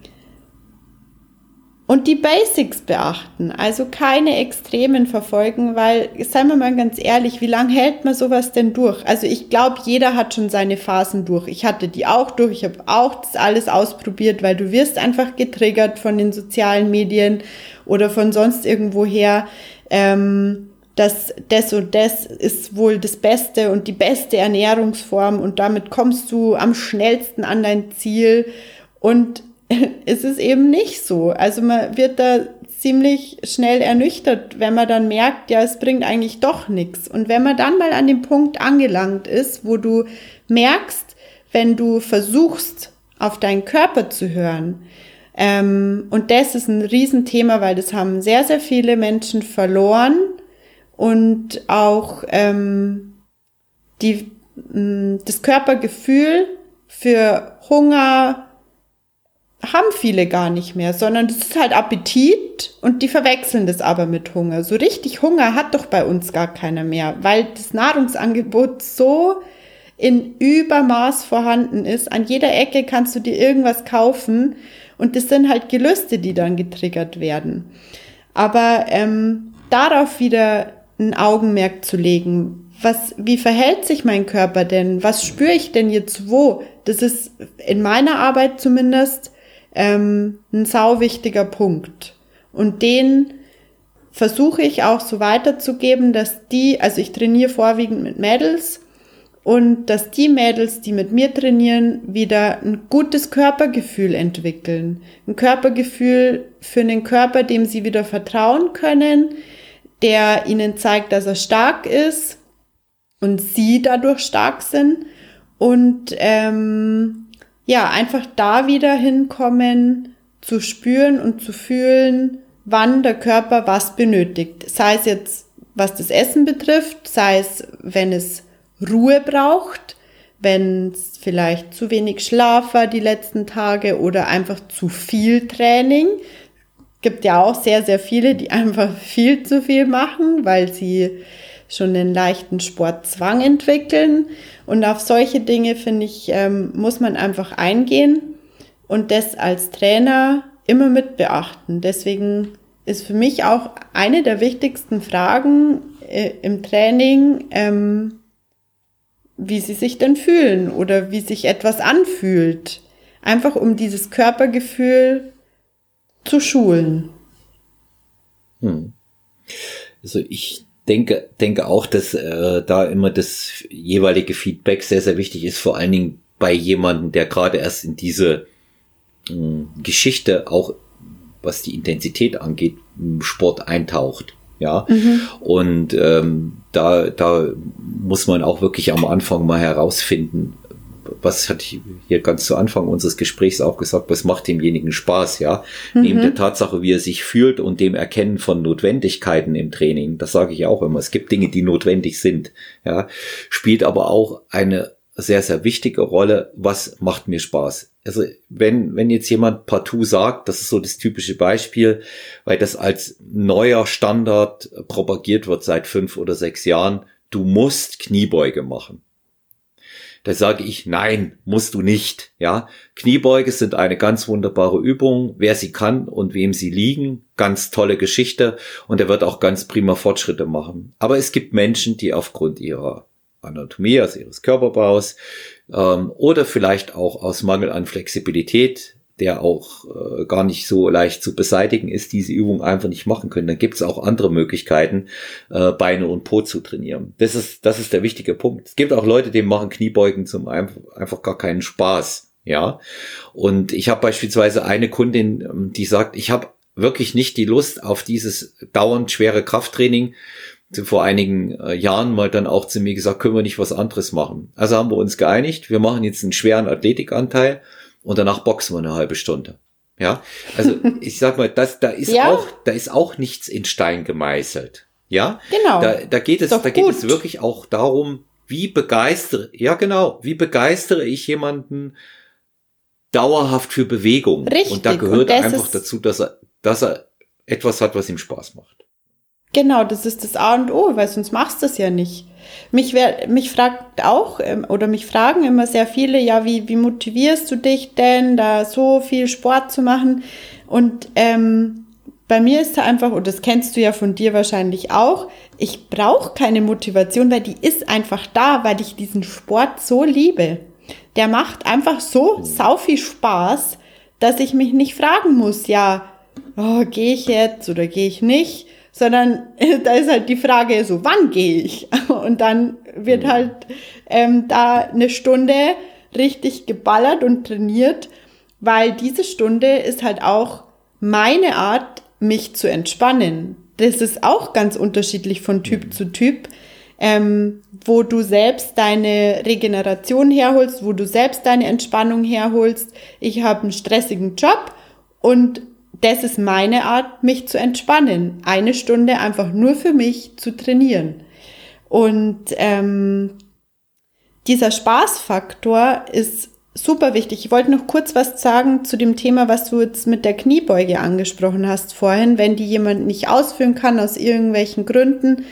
und die Basics beachten, also keine Extremen verfolgen, weil, seien wir mal ganz ehrlich, wie lange hält man sowas denn durch? Also ich glaube, jeder hat schon seine Phasen durch. Ich hatte die auch durch, ich habe auch das alles ausprobiert, weil du wirst einfach getriggert von den sozialen Medien oder von sonst irgendwoher. Ähm, dass das und das ist wohl das Beste und die beste Ernährungsform und damit kommst du am schnellsten an dein Ziel. Und ist es eben nicht so. Also man wird da ziemlich schnell ernüchtert, wenn man dann merkt, ja, es bringt eigentlich doch nichts. Und wenn man dann mal an dem Punkt angelangt ist, wo du merkst, wenn du versuchst, auf deinen Körper zu hören, ähm, und das ist ein Riesenthema, weil das haben sehr, sehr viele Menschen verloren und auch ähm, die, mh, das Körpergefühl für Hunger, haben viele gar nicht mehr, sondern das ist halt Appetit und die verwechseln das aber mit Hunger. So richtig Hunger hat doch bei uns gar keiner mehr, weil das Nahrungsangebot so in Übermaß vorhanden ist. An jeder Ecke kannst du dir irgendwas kaufen und das sind halt Gelüste, die dann getriggert werden. Aber ähm, darauf wieder ein Augenmerk zu legen, was, wie verhält sich mein Körper denn? Was spüre ich denn jetzt wo? Das ist in meiner Arbeit zumindest ähm, ein sau wichtiger Punkt. Und den versuche ich auch so weiterzugeben, dass die, also ich trainiere vorwiegend mit Mädels und dass die Mädels, die mit mir trainieren, wieder ein gutes Körpergefühl entwickeln. Ein Körpergefühl für einen Körper, dem sie wieder vertrauen können, der ihnen zeigt, dass er stark ist und sie dadurch stark sind und ähm, ja, einfach da wieder hinkommen, zu spüren und zu fühlen, wann der Körper was benötigt. Sei es jetzt, was das Essen betrifft, sei es, wenn es Ruhe braucht, wenn es vielleicht zu wenig Schlaf war die letzten Tage oder einfach zu viel Training. Gibt ja auch sehr, sehr viele, die einfach viel zu viel machen, weil sie schon einen leichten Sportzwang entwickeln. Und auf solche Dinge, finde ich, ähm, muss man einfach eingehen und das als Trainer immer mit beachten. Deswegen ist für mich auch eine der wichtigsten Fragen äh, im Training, ähm, wie sie sich denn fühlen oder wie sich etwas anfühlt. Einfach um dieses Körpergefühl zu schulen. Hm. Also ich denke, denke auch, dass äh, da immer das jeweilige Feedback sehr, sehr wichtig ist, vor allen Dingen bei jemandem, der gerade erst in diese mh, hm, Geschichte auch, was die Intensität angeht, im Sport eintaucht. Ja, mhm. und ähm, da, da muss man auch wirklich am Anfang mal herausfinden, was hatte ich hier ganz zu Anfang unseres Gesprächs auch gesagt, was macht demjenigen Spaß, ja? Mhm. Neben der Tatsache, wie er sich fühlt und dem Erkennen von Notwendigkeiten im Training, das sage ich auch immer, es gibt Dinge, die notwendig sind, ja, spielt aber auch eine sehr, sehr wichtige Rolle, was macht mir Spaß. Also wenn, wenn jetzt jemand partout sagt, das ist so das typische Beispiel, weil das als neuer Standard propagiert wird seit fünf oder sechs Jahren, du musst Kniebeuge machen. Da sage ich, nein, musst du nicht. Ja, Kniebeuge sind eine ganz wunderbare Übung. Wer sie kann und wem sie liegen, ganz tolle Geschichte. Und er wird auch ganz prima Fortschritte machen. Aber es gibt Menschen, die aufgrund ihrer Anatomie, also ihres Körperbaus, ähm, oder vielleicht auch aus Mangel an Flexibilität der auch äh, gar nicht so leicht zu beseitigen ist, diese Übung einfach nicht machen können. Dann gibt es auch andere Möglichkeiten, äh, Beine und Po zu trainieren. Das ist, das ist der wichtige Punkt. Es gibt auch Leute, die machen Kniebeugen zum einfach, einfach gar keinen Spaß. Ja. Und ich habe beispielsweise eine Kundin, ähm, die sagt, ich habe wirklich nicht die Lust auf dieses dauernd schwere Krafttraining. Vor einigen äh, Jahren mal dann auch zu mir gesagt, können wir nicht was anderes machen. Also haben wir uns geeinigt, wir machen jetzt einen schweren Athletikanteil und danach boxen wir eine halbe Stunde. Ja, also ich sag mal, das, da ist ja. auch, da ist auch nichts in Stein gemeißelt. Ja, genau. Da, da geht es, da geht es wirklich auch darum, wie begeistere, ja genau, wie begeistere ich jemanden dauerhaft für Bewegung. Richtig. Und da gehört und einfach dazu, dass er, dass er etwas hat, was ihm Spaß macht. Genau, das ist das A und O, weil sonst machst du es ja nicht. Mich, wer, mich fragt auch ähm, oder mich fragen immer sehr viele, ja, wie, wie motivierst du dich denn, da so viel Sport zu machen? Und ähm, bei mir ist da einfach, und das kennst du ja von dir wahrscheinlich auch, ich brauche keine Motivation, weil die ist einfach da, weil ich diesen Sport so liebe. Der macht einfach so sau viel Spaß, dass ich mich nicht fragen muss, ja, oh, gehe ich jetzt oder gehe ich nicht, sondern da ist halt die Frage so, wann gehe ich? Und dann wird mhm. halt ähm, da eine Stunde richtig geballert und trainiert, weil diese Stunde ist halt auch meine Art, mich zu entspannen. Das ist auch ganz unterschiedlich von Typ mhm. zu Typ, ähm, wo du selbst deine Regeneration herholst, wo du selbst deine Entspannung herholst. Ich habe einen stressigen Job und das ist meine Art, mich zu entspannen. Eine Stunde einfach nur für mich zu trainieren. Und ähm, dieser Spaßfaktor ist super wichtig. Ich wollte noch kurz was sagen zu dem Thema, was du jetzt mit der Kniebeuge angesprochen hast vorhin, wenn die jemand nicht ausführen kann aus irgendwelchen Gründen.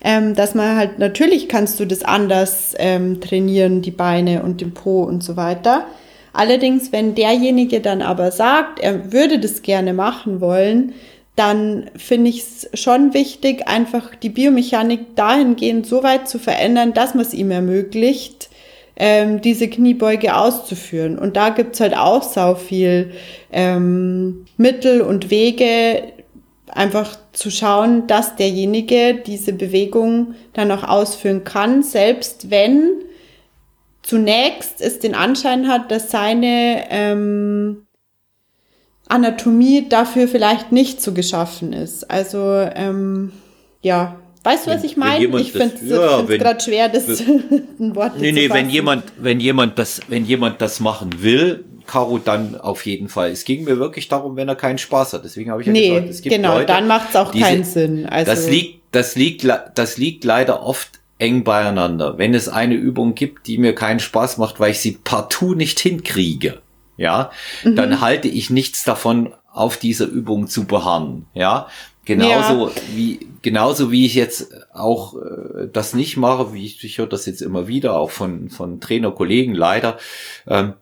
Ähm, dass man halt, natürlich kannst du das anders ähm, trainieren, die Beine und den Po und so weiter. Allerdings, wenn derjenige dann aber sagt, er würde das gerne machen wollen, dann finde ich es schon wichtig, einfach die Biomechanik dahingehend so weit zu verändern, dass man es ihm ermöglicht, ähm, diese Kniebeuge auszuführen. Und da gibt's halt auch sau viel ähm, Mittel und Wege, einfach zu schauen, dass derjenige diese Bewegung dann auch ausführen kann, selbst wenn zunächst es den Anschein hat, dass seine ähm, Anatomie dafür vielleicht nicht so geschaffen ist. Also ähm, ja, weißt du, was ich meine? Ich finde es ja, gerade schwer, das ein Wort nee, nee, zu fassen. wenn jemand, wenn jemand das, wenn jemand das machen will, Caro dann auf jeden Fall. Es ging mir wirklich darum, wenn er keinen Spaß hat. Deswegen habe ich ja nee, gesagt, es gibt genau, Leute, dann macht es auch diese, keinen Sinn. Also das liegt, das liegt, das liegt leider oft eng beieinander. Wenn es eine Übung gibt, die mir keinen Spaß macht, weil ich sie partout nicht hinkriege, ja, mhm. dann halte ich nichts davon, auf dieser Übung zu beharren, ja. Genauso ja. wie genauso wie ich jetzt auch äh, das nicht mache, wie ich, ich höre das jetzt immer wieder auch von von Trainerkollegen leider. Ähm,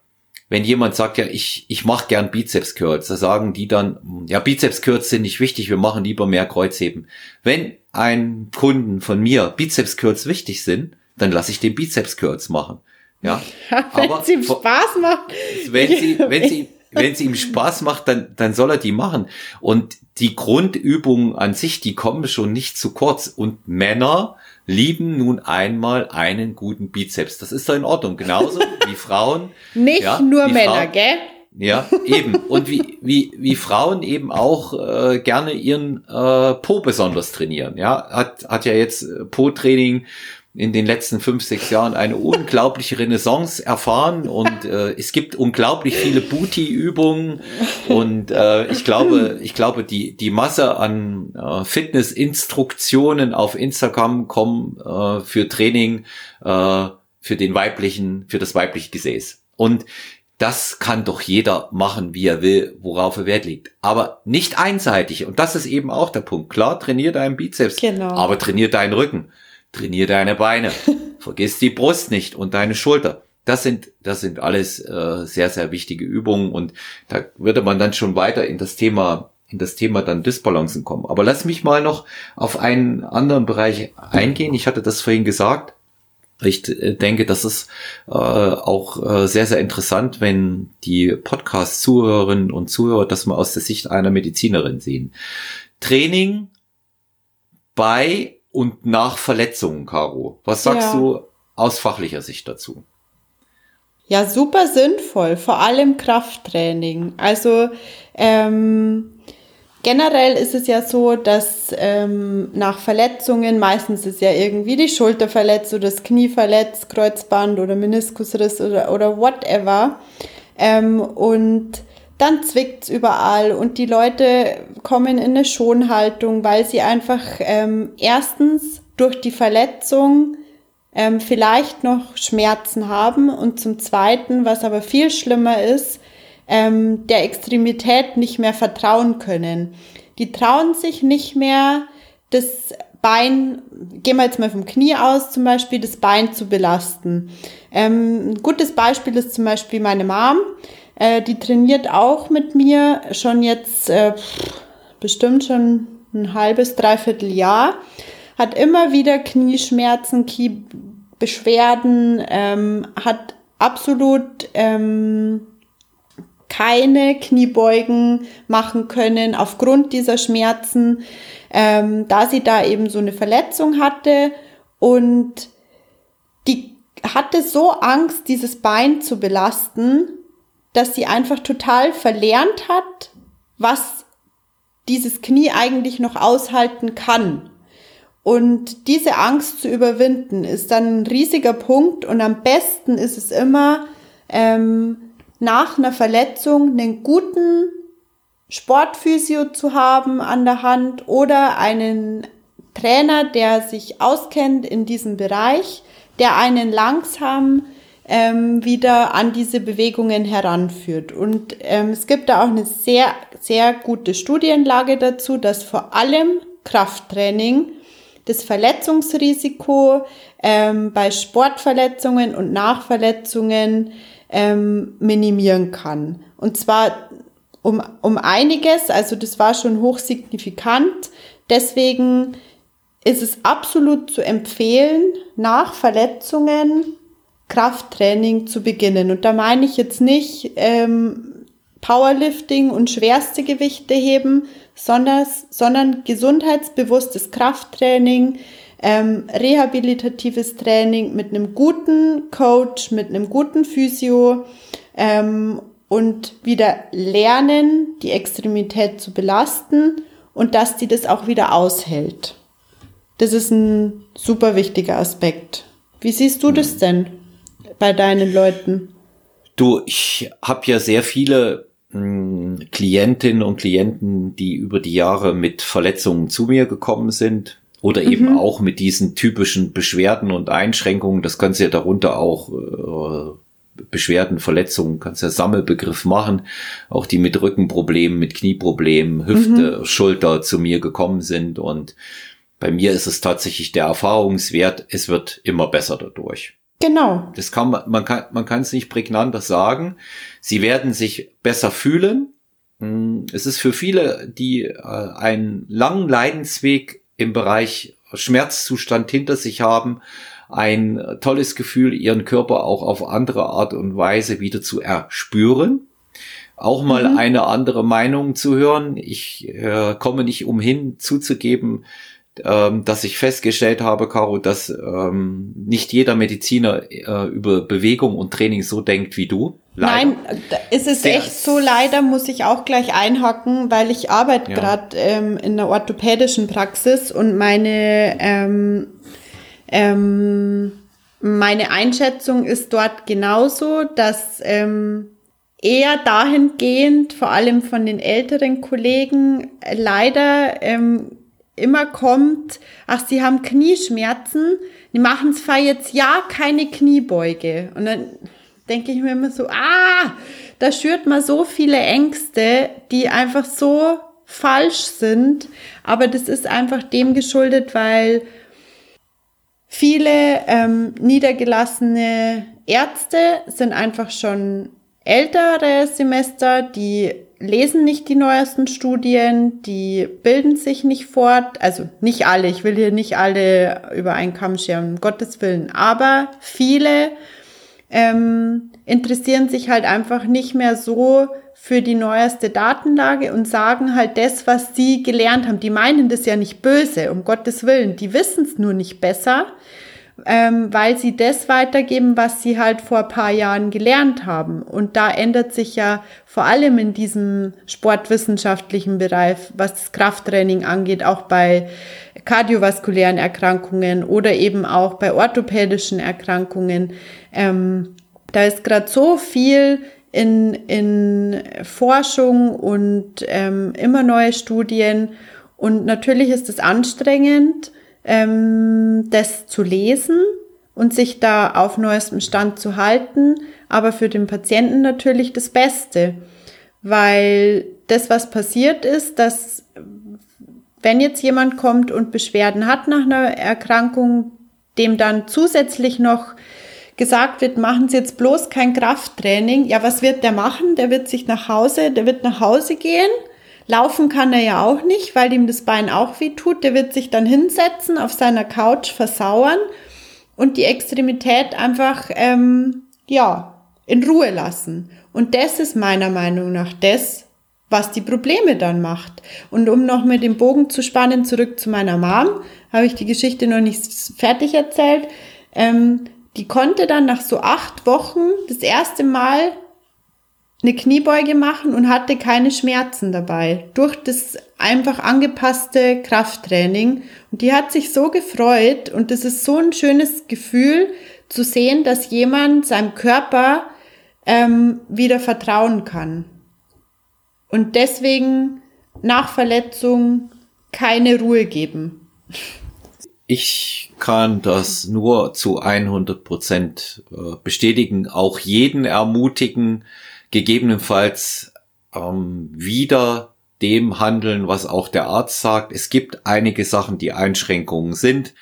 wenn jemand sagt, ja, ich, ich mache gern Bizeps Curls, da sagen die dann, ja, Bizeps Curls sind nicht wichtig, wir machen lieber mehr Kreuzheben. Wenn ein Kunden von mir Bizeps Curls wichtig sind, dann lasse ich den Bizeps Curls machen. Ja, wenn aber es ihm Spaß macht. Wenn sie, wenn sie, wenn es ihm Spaß macht, dann, dann soll er die machen. Und die Grundübungen an sich, die kommen schon nicht zu kurz. Und Männer lieben nun einmal einen guten Bizeps. Das ist doch in Ordnung. Genauso wie Frauen. Nicht ja, nur Männer, Frauen, gell? Ja, eben. Und wie, wie, wie Frauen eben auch äh, gerne ihren äh, Po besonders trainieren. Ja, hat, hat ja jetzt äh, Po-Training in den letzten fünf, sechs Jahren eine unglaubliche Renaissance erfahren und äh, es gibt unglaublich viele Booty-Übungen und äh, ich glaube, ich glaube, die, die Masse an äh, Fitness-Instruktionen auf Instagram kommen äh, für Training äh, für den weiblichen, für das weibliche Gesäß. Und das kann doch jeder machen, wie er will, worauf er Wert legt. Aber nicht einseitig. Und das ist eben auch der Punkt. Klar, trainier deinen Bizeps, genau. aber trainier deinen Rücken. Trainier deine Beine. Vergiss die Brust nicht und deine Schulter. Das sind, das sind alles äh, sehr, sehr wichtige Übungen und da würde man dann schon weiter in das Thema, in das Thema dann Disbalancen kommen. Aber lass mich mal noch auf einen anderen Bereich eingehen. Ich hatte das vorhin gesagt. Ich äh, denke, das ist äh, auch äh, sehr, sehr interessant, wenn die Podcast-Zuhörerinnen und Zuhörer das mal aus der Sicht einer Medizinerin sehen. Training bei und nach Verletzungen, Caro. Was sagst ja. du aus fachlicher Sicht dazu? Ja, super sinnvoll, vor allem Krafttraining. Also ähm, generell ist es ja so, dass ähm, nach Verletzungen, meistens ist ja irgendwie die Schulter verletzt oder das Knie verletzt, Kreuzband oder Meniskusriss oder, oder whatever. Ähm, und dann zwickt's überall und die Leute kommen in eine Schonhaltung, weil sie einfach ähm, erstens durch die Verletzung ähm, vielleicht noch Schmerzen haben und zum Zweiten, was aber viel schlimmer ist, ähm, der Extremität nicht mehr vertrauen können. Die trauen sich nicht mehr, das Bein, gehen wir jetzt mal vom Knie aus, zum Beispiel das Bein zu belasten. Ähm, ein gutes Beispiel ist zum Beispiel meine Mom. Äh, die trainiert auch mit mir schon jetzt äh, bestimmt schon ein halbes, dreiviertel Jahr, hat immer wieder Knieschmerzen, Kniebeschwerden, ähm, hat absolut ähm, keine Kniebeugen machen können aufgrund dieser Schmerzen, ähm, da sie da eben so eine Verletzung hatte und die hatte so Angst, dieses Bein zu belasten, dass sie einfach total verlernt hat, was dieses Knie eigentlich noch aushalten kann. Und diese Angst zu überwinden ist dann ein riesiger Punkt und am besten ist es immer, ähm, nach einer Verletzung einen guten Sportphysio zu haben an der Hand oder einen Trainer, der sich auskennt in diesem Bereich, der einen langsam ähm, wieder an diese Bewegungen heranführt. Und ähm, es gibt da auch eine sehr, sehr gute Studienlage dazu, dass vor allem Krafttraining das Verletzungsrisiko ähm, bei Sportverletzungen und Nachverletzungen ähm, minimieren kann. Und zwar um, um einiges, also das war schon hochsignifikant. Deswegen ist es absolut zu empfehlen, nach Verletzungen Krafttraining zu beginnen. Und da meine ich jetzt nicht ähm, Powerlifting und schwerste Gewichte heben, sondern, sondern gesundheitsbewusstes Krafttraining, ähm, rehabilitatives Training mit einem guten Coach, mit einem guten Physio ähm, und wieder lernen, die Extremität zu belasten und dass die das auch wieder aushält. Das ist ein super wichtiger Aspekt. Wie siehst du das denn bei deinen Leuten? Du, ich habe ja sehr viele mh, hm, Klientinnen und Klienten, die über die Jahre mit Verletzungen zu mir gekommen sind oder mhm. eben auch mit diesen typischen Beschwerden und Einschränkungen. Das kannst du ja darunter auch äh, Beschwerden, Verletzungen, kannst ja Sammelbegriff machen. Auch die mit Rückenproblemen, mit Knieproblemen, Hüfte, mhm. Schulter zu mir gekommen sind und bei mir ist es tatsächlich der Erfahrungswert, es wird immer besser dadurch. Genau. Das kann man, man kann, man kann es nicht prägnanter sagen. Sie werden sich besser fühlen. Hm, es ist für viele, die äh, einen langen Leidensweg im Bereich Schmerzzustand hinter sich haben, ein tolles Gefühl, ihren Körper auch auf andere Art und Weise wieder zu erspüren. Auch mal mhm. eine andere Meinung zu hören. Ich äh, komme nicht umhin zuzugeben, ähm, dass ich festgestellt habe, Caro, dass ähm, nicht jeder Mediziner äh, über Bewegung und Training so denkt wie du. Leider. Nein, es ist Sehr echt so, leider muss ich auch gleich einhacken, weil ich arbeite ja. gerade ähm, in einer orthopädischen Praxis und meine, ähm, ähm, meine Einschätzung ist dort genauso, dass ähm, eher dahingehend, vor allem von den älteren Kollegen, leider ähm, immer kommt, ach, sie haben Knieschmerzen, die machen zwar jetzt ja keine Kniebeuge. Und dann denke ich mir immer so, ah, da schürt man so viele Ängste, die einfach so falsch sind. Aber das ist einfach dem geschuldet, weil viele ähm, niedergelassene Ärzte sind einfach schon ältere Semester, die lesen nicht die neuesten Studien, die bilden sich nicht fort, also nicht alle, ich will hier nicht alle über einen Kamm scheren, um Gottes Willen, aber viele ähm, interessieren sich halt einfach nicht mehr so für die neueste Datenlage und sagen halt das, was sie gelernt haben. Die meinen das ja nicht böse, um Gottes Willen, die wissen es nur nicht besser ähm, weil sie das weitergeben, was sie halt vor ein paar Jahren gelernt haben. Und da ändert sich ja vor allem in diesem sportwissenschaftlichen Bereich, was das Krafttraining angeht, auch bei kardiovaskulären Erkrankungen oder eben auch bei orthopädischen Erkrankungen. Ähm, da ist gerade so viel in, in Forschung und ähm, immer neue Studien. Und natürlich ist es anstrengend, ähm, das zu lesen und sich da auf neuestem Stand zu halten, aber für den Patienten natürlich das Beste, weil das, was passiert ist, dass wenn jetzt jemand kommt und Beschwerden hat nach einer Erkrankung, dem dann zusätzlich noch gesagt wird, machen Sie jetzt bloß kein Krafttraining. Ja, was wird der machen? Der wird sich nach Hause, der wird nach Hause gehen, Laufen kann er ja auch nicht, weil ihm das Bein auch weh tut. Der wird sich dann hinsetzen, auf seiner Couch versauern und die Extremität einfach, ähm, ja, in Ruhe lassen. Und das ist meiner Meinung nach das, was die Probleme dann macht. Und um noch mit dem Bogen zu spannen, zurück zu meiner Mom, habe ich die Geschichte noch nicht fertig erzählt. Ähm, die konnte dann nach so acht Wochen das erste Mal eine Kniebeuge machen und hatte keine Schmerzen dabei. Durch das einfach angepasste Krafttraining. Und die hat sich so gefreut und das ist so ein schönes Gefühl zu sehen, dass jemand seinem Körper ähm, wieder vertrauen kann. Und deswegen nach Verletzung keine Ruhe geben. Ich kann das nur zu 100 Prozent äh, bestätigen, auch jeden ermutigen, gegebenenfalls ähm, wieder dem handeln, was auch der Arzt sagt. Es gibt einige Sachen, die Einschränkungen sind.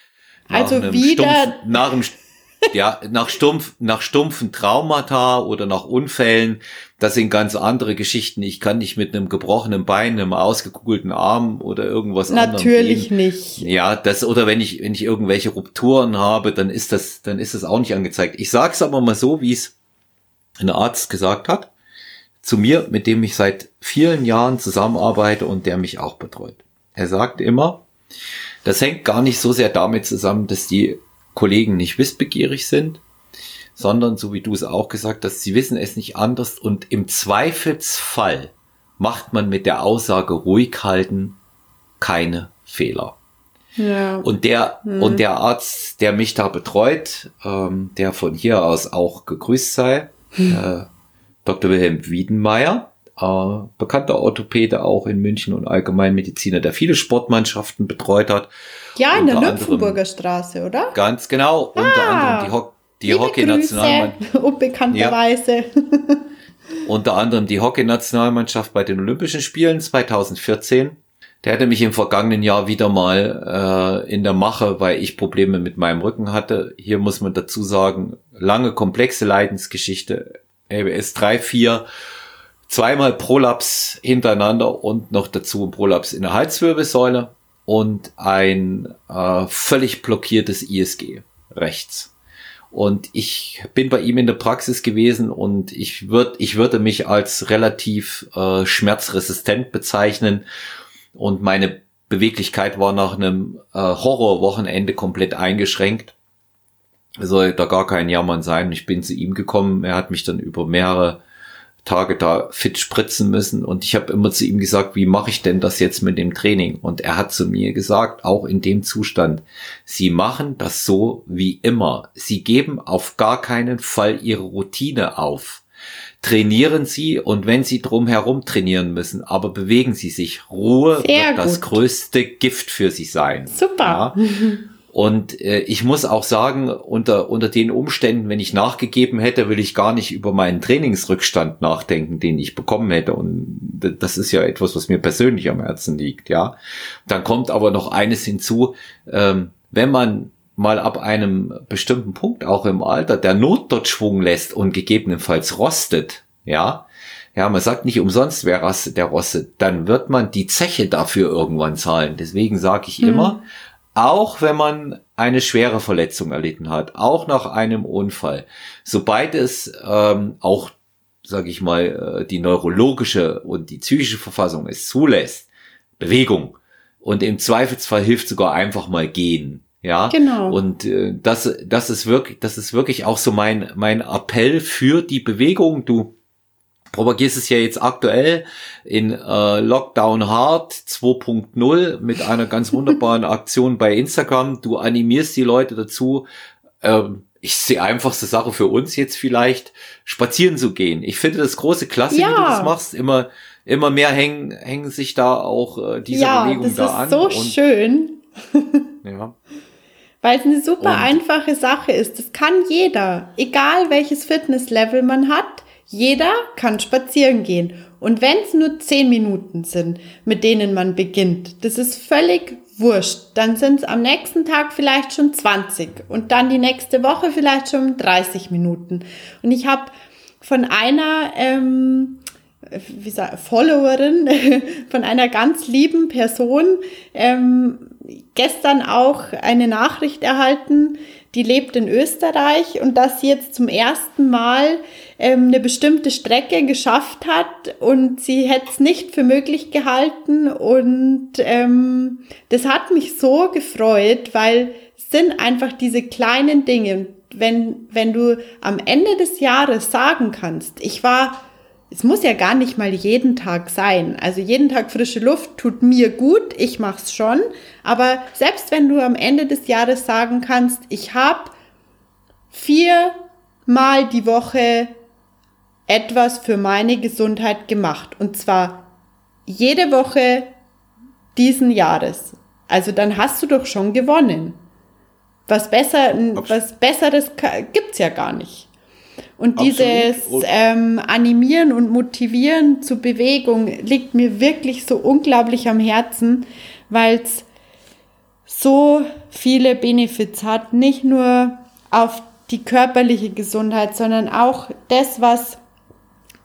Also wieder Stumpf, nach einem ja, nach stumpf, nach stumpfen Traumata oder nach Unfällen, das sind ganz andere Geschichten. Ich kann nicht mit einem gebrochenen Bein, einem ausgekugelten Arm oder irgendwas Natürlich nicht. Ja, das, oder wenn ich, wenn ich irgendwelche Rupturen habe, dann ist das, dann ist das auch nicht angezeigt. Ich sag's aber mal so, wie es ein Arzt gesagt hat, zu mir, mit dem ich seit vielen Jahren zusammenarbeite und der mich auch betreut. Er sagt immer, das hängt gar nicht so sehr damit zusammen, dass die Kollegen nicht wissbegierig sind, sondern so wie du es auch gesagt hast, sie wissen es nicht anders und im Zweifelsfall macht man mit der Aussage ruhig halten keine Fehler. Ja. Und der hm. und der Arzt, der mich da betreut, ähm, der von hier aus auch gegrüßt sei, hm. äh, Dr. Wilhelm Wiedenmeier, äh, bekannter Orthopäde auch in München und Allgemeinmediziner, der viele Sportmannschaften betreut hat. Ja, in der Nymphenburger Straße, oder? Ganz genau. Ah, unter anderem die, Ho die Hockey-Nationalmannschaft. Unbekannterweise. Ja. unter anderem die Hockey-Nationalmannschaft bei den Olympischen Spielen 2014. Der hatte mich im vergangenen Jahr wieder mal äh, in der Mache, weil ich Probleme mit meinem Rücken hatte. Hier muss man dazu sagen, lange komplexe Leidensgeschichte, ABS 3, 4 zweimal Prolaps hintereinander und noch dazu ein Prolaps in der Halswirbelsäule und ein äh, völlig blockiertes ISG rechts. Und ich bin bei ihm in der Praxis gewesen und ich würde ich würde mich als relativ äh, schmerzresistent bezeichnen und meine Beweglichkeit war nach einem äh, Horrorwochenende komplett eingeschränkt. Soll da gar kein Jammern sein. Ich bin zu ihm gekommen. Er hat mich dann über mehrere Tage da fit spritzen müssen. Und ich habe immer zu ihm gesagt, wie mache ich denn das jetzt mit dem Training? Und er hat zu mir gesagt, auch in dem Zustand, Sie machen das so wie immer. Sie geben auf gar keinen Fall Ihre Routine auf. Trainieren Sie und wenn Sie drumherum trainieren müssen, aber bewegen Sie sich. Ruhe Sehr wird gut. das größte Gift für Sie sein. Super. Ja? Und äh, ich muss auch sagen, unter, unter den Umständen, wenn ich nachgegeben hätte, will ich gar nicht über meinen Trainingsrückstand nachdenken, den ich bekommen hätte. Und das ist ja etwas, was mir persönlich am Herzen liegt, ja. Dann kommt aber noch eines hinzu, ähm, wenn man mal ab einem bestimmten Punkt, auch im Alter, der Not dort Schwung lässt und gegebenenfalls rostet, ja, ja, man sagt nicht umsonst, wer rastet, der rostet, dann wird man die Zeche dafür irgendwann zahlen. Deswegen sage ich mhm. immer, auch wenn man eine schwere Verletzung erlitten hat, auch nach einem Unfall, sobald es ähm, auch, sage ich mal, äh, die neurologische und die psychische Verfassung es zulässt, Bewegung und im Zweifelsfall hilft sogar einfach mal gehen. Ja, genau. Und äh, das, das ist wirklich, das ist wirklich auch so mein mein Appell für die Bewegung. Du propagierst es ja jetzt aktuell in äh, Lockdown Hard 2.0 mit einer ganz wunderbaren Aktion bei Instagram. Du animierst die Leute dazu, ähm, ich sehe einfachste Sache für uns jetzt vielleicht, spazieren zu gehen. Ich finde das große Klasse, ja. wie du das machst. Immer, immer mehr hängen, hängen sich da auch äh, diese ja, Bewegung da an. Ja, das ist so schön. ja. Weil es eine super und einfache Sache ist. Das kann jeder, egal welches Fitnesslevel man hat. Jeder kann spazieren gehen. Und wenn es nur zehn Minuten sind, mit denen man beginnt, das ist völlig wurscht. Dann sind es am nächsten Tag vielleicht schon 20 und dann die nächste Woche vielleicht schon 30 Minuten. Und ich habe von einer ähm, wie sag, Followerin von einer ganz lieben Person ähm, gestern auch eine Nachricht erhalten, die lebt in Österreich und dass sie jetzt zum ersten Mal ähm, eine bestimmte Strecke geschafft hat und sie hätte es nicht für möglich gehalten und ähm, das hat mich so gefreut, weil es sind einfach diese kleinen Dinge. Wenn, wenn du am Ende des Jahres sagen kannst, ich war es muss ja gar nicht mal jeden Tag sein. Also jeden Tag frische Luft tut mir gut, ich mach's schon. Aber selbst wenn du am Ende des Jahres sagen kannst, ich habe viermal die Woche etwas für meine Gesundheit gemacht. Und zwar jede Woche diesen Jahres. Also dann hast du doch schon gewonnen. Was besser, was Besseres gibt's ja gar nicht. Und dieses ähm, Animieren und Motivieren zur Bewegung liegt mir wirklich so unglaublich am Herzen, weil es so viele Benefits hat. Nicht nur auf die körperliche Gesundheit, sondern auch das, was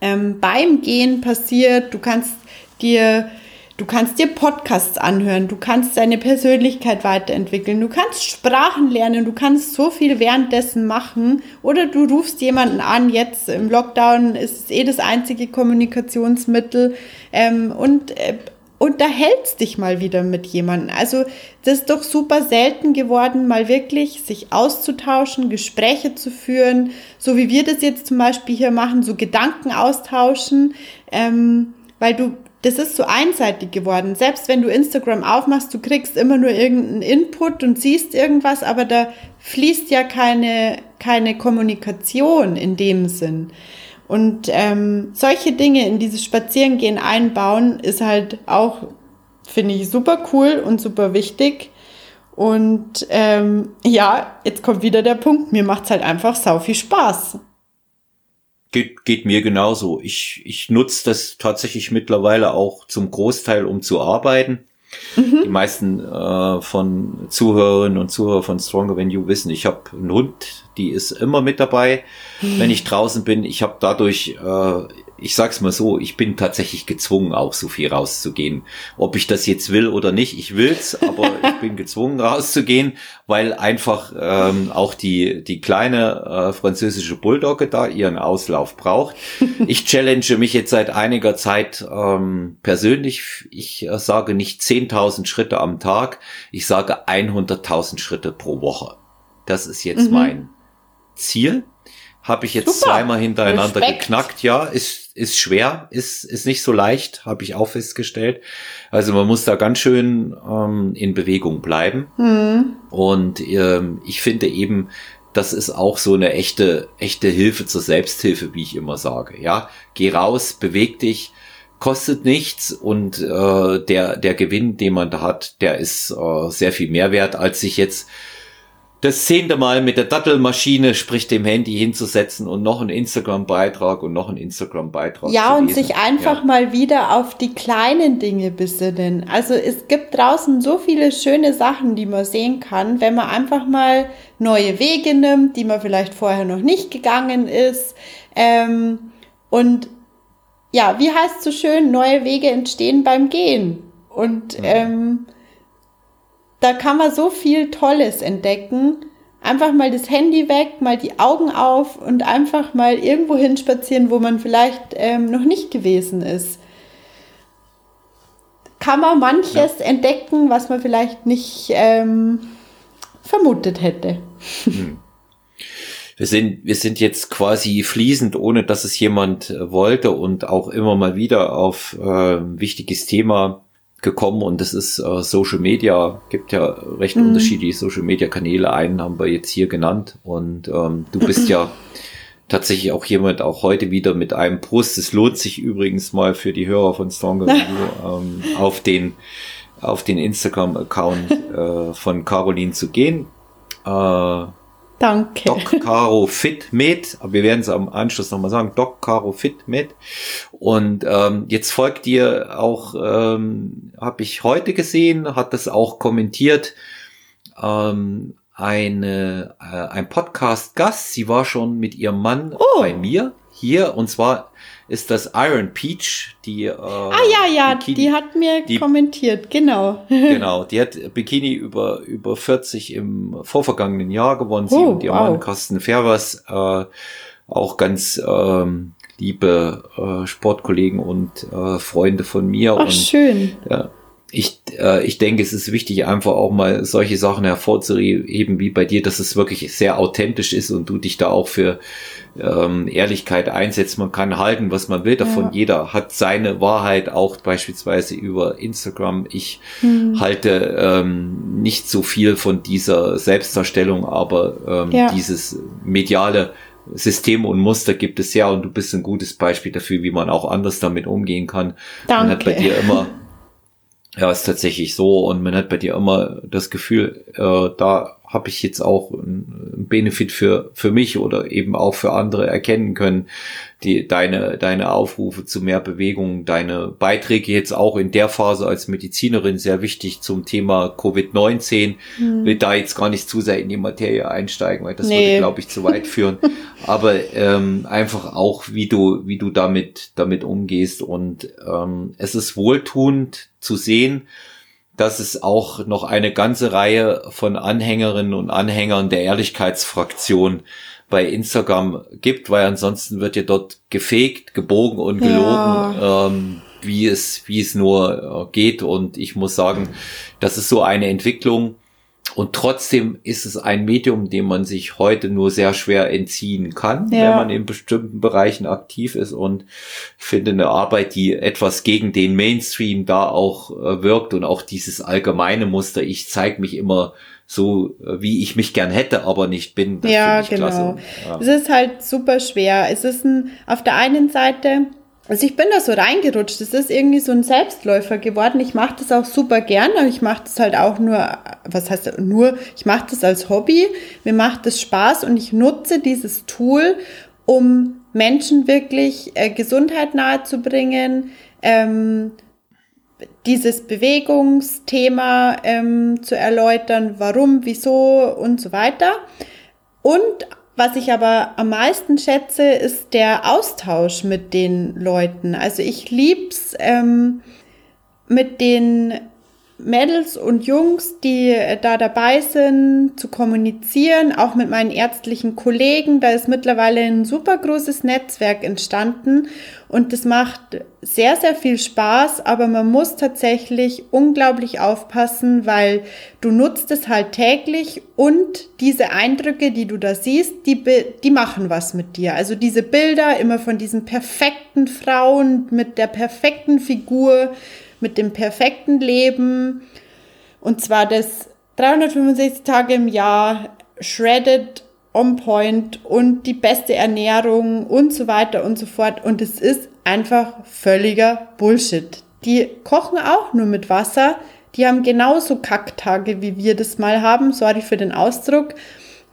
ähm, beim Gehen passiert. Du kannst dir Du kannst dir Podcasts anhören, du kannst deine Persönlichkeit weiterentwickeln, du kannst Sprachen lernen, du kannst so viel währenddessen machen oder du rufst jemanden an, jetzt im Lockdown ist es eh das einzige Kommunikationsmittel ähm, und äh, unterhältst dich mal wieder mit jemandem. Also das ist doch super selten geworden, mal wirklich sich auszutauschen, Gespräche zu führen, so wie wir das jetzt zum Beispiel hier machen, so Gedanken austauschen, ähm, weil du das ist so einseitig geworden. Selbst wenn du Instagram aufmachst, du kriegst immer nur irgendeinen Input und siehst irgendwas, aber da fließt ja keine, keine Kommunikation in dem Sinn. Und ähm, solche Dinge in dieses Spazierengehen einbauen, ist halt auch, finde ich, super cool und super wichtig. Und ähm, ja, jetzt kommt wieder der Punkt, mir macht's halt einfach sau viel Spaß. Geht, geht mir genauso. Ich, ich nutze das tatsächlich mittlerweile auch zum Großteil, um zu arbeiten. Mhm. Die meisten äh, von Zuhörerinnen und Zuhörern von Stronger Than You wissen, ich habe einen Hund, die ist immer mit dabei, mhm. wenn ich draußen bin. Ich habe dadurch äh, ich sag's mal so, ich bin tatsächlich gezwungen, auch so viel rauszugehen. Ob ich das jetzt will oder nicht, ich will's, aber ich bin gezwungen rauszugehen, weil einfach ähm, auch die die kleine äh, französische Bulldogge da ihren Auslauf braucht. Ich challenge mich jetzt seit einiger Zeit ähm, persönlich. Ich äh, sage nicht 10.000 Schritte am Tag, ich sage 100.000 Schritte pro Woche. Das ist jetzt mhm. mein Ziel. Habe ich jetzt Super. zweimal hintereinander Respekt. geknackt. Ja, ist, ist schwer, ist, ist nicht so leicht, habe ich auch festgestellt. Also man muss da ganz schön ähm, in Bewegung bleiben. Mhm. Und ähm, ich finde eben, das ist auch so eine echte, echte Hilfe zur Selbsthilfe, wie ich immer sage. Ja, geh raus, beweg dich, kostet nichts und äh, der, der Gewinn, den man da hat, der ist äh, sehr viel mehr wert, als sich jetzt das zehnte Mal mit der Dattelmaschine, sprich dem Handy hinzusetzen und noch einen Instagram-Beitrag und noch einen Instagram-Beitrag. Ja, und sich einfach ja. mal wieder auf die kleinen Dinge besinnen. Also es gibt draußen so viele schöne Sachen, die man sehen kann, wenn man einfach mal neue Wege nimmt, die man vielleicht vorher noch nicht gegangen ist. Ähm, und ja, wie heißt so schön, neue Wege entstehen beim Gehen. Und ja. ähm, da kann man so viel Tolles entdecken. Einfach mal das Handy weg, mal die Augen auf und einfach mal irgendwo hinspazieren, wo man vielleicht ähm, noch nicht gewesen ist. Kann man manches ja. entdecken, was man vielleicht nicht ähm, vermutet hätte. Hm. Wir sind, wir sind jetzt quasi fließend, ohne dass es jemand äh, wollte und auch immer mal wieder auf äh, ein wichtiges Thema gekommen und das ist äh, Social Media, gibt ja recht mhm. unterschiedliche Social Media Kanäle. Einen haben wir jetzt hier genannt und ähm, du bist ja tatsächlich auch jemand, auch heute wieder mit einem Brust. Es lohnt sich übrigens mal für die Hörer von Stronger Review ähm, auf den auf den Instagram-Account äh, von Caroline zu gehen. Äh, Danke. Doc Caro Fit Med. Wir werden es am Anschluss nochmal sagen. Doc Caro Fit Med. Und ähm, jetzt folgt dir auch, ähm, habe ich heute gesehen, hat das auch kommentiert, ähm, eine, äh, ein Podcast-Gast. Sie war schon mit ihrem Mann oh. bei mir hier und zwar ist das Iron Peach, die äh, Ah ja, ja, Bikini, die hat mir die, kommentiert, genau. genau, die hat Bikini über über 40 im vorvergangenen Jahr gewonnen, sie oh, und ihr wow. Mann Carsten Fervers, äh, auch ganz ähm, liebe äh, Sportkollegen und äh, Freunde von mir Ach, und schön. Ja, ich, äh, ich denke, es ist wichtig, einfach auch mal solche Sachen hervorzuheben, wie bei dir, dass es wirklich sehr authentisch ist und du dich da auch für ähm, Ehrlichkeit einsetzt. Man kann halten, was man will davon. Ja. Jeder hat seine Wahrheit, auch beispielsweise über Instagram. Ich hm. halte ähm, nicht so viel von dieser Selbstdarstellung, aber ähm, ja. dieses mediale System und Muster gibt es ja und du bist ein gutes Beispiel dafür, wie man auch anders damit umgehen kann. Danke. Man hat bei dir immer ja, ist tatsächlich so. Und man hat bei dir immer das Gefühl, äh, da habe ich jetzt auch einen Benefit für, für mich oder eben auch für andere erkennen können. Die, deine, deine Aufrufe zu mehr Bewegung, deine Beiträge jetzt auch in der Phase als Medizinerin sehr wichtig zum Thema Covid-19. Hm. Will da jetzt gar nicht zu sehr in die Materie einsteigen, weil das nee. würde, glaube ich, zu weit führen. Aber ähm, einfach auch, wie du, wie du damit, damit umgehst. Und ähm, es ist wohltuend zu sehen, dass es auch noch eine ganze Reihe von Anhängerinnen und Anhängern der Ehrlichkeitsfraktion bei Instagram gibt, weil ansonsten wird ja dort gefegt, gebogen und gelogen, ja. ähm, wie es, wie es nur äh, geht. Und ich muss sagen, das ist so eine Entwicklung, und trotzdem ist es ein Medium, dem man sich heute nur sehr schwer entziehen kann, ja. wenn man in bestimmten Bereichen aktiv ist. Und ich finde eine Arbeit, die etwas gegen den Mainstream da auch äh, wirkt und auch dieses allgemeine Muster, ich zeige mich immer so, äh, wie ich mich gern hätte, aber nicht bin. ja, genau. Klasse. Ja. Es ist halt super schwer. Es ist ein, auf der einen Seite also ich bin da so reingerutscht. Es ist irgendwie so ein Selbstläufer geworden. Ich mache das auch super gern, aber ich mache das halt auch nur, was heißt nur, ich mache das als Hobby. Mir macht das Spaß und ich nutze dieses Tool, um Menschen wirklich äh, Gesundheit nahezubringen, ähm, dieses Bewegungsthema ähm, zu erläutern, warum, wieso und so weiter. Und was ich aber am meisten schätze, ist der Austausch mit den Leuten. Also ich lieb's ähm, mit den Mädels und Jungs, die äh, da dabei sind, zu kommunizieren, auch mit meinen ärztlichen Kollegen. Da ist mittlerweile ein super großes Netzwerk entstanden und das macht sehr, sehr viel Spaß, aber man muss tatsächlich unglaublich aufpassen, weil du nutzt es halt täglich und diese Eindrücke, die du da siehst, die, die machen was mit dir. Also diese Bilder immer von diesen perfekten Frauen mit der perfekten Figur, mit dem perfekten Leben. Und zwar das 365 Tage im Jahr, shredded, on point und die beste Ernährung und so weiter und so fort. Und es ist einfach völliger Bullshit. Die kochen auch nur mit Wasser. Die haben genauso Kacktage, wie wir das mal haben. Sorry für den Ausdruck.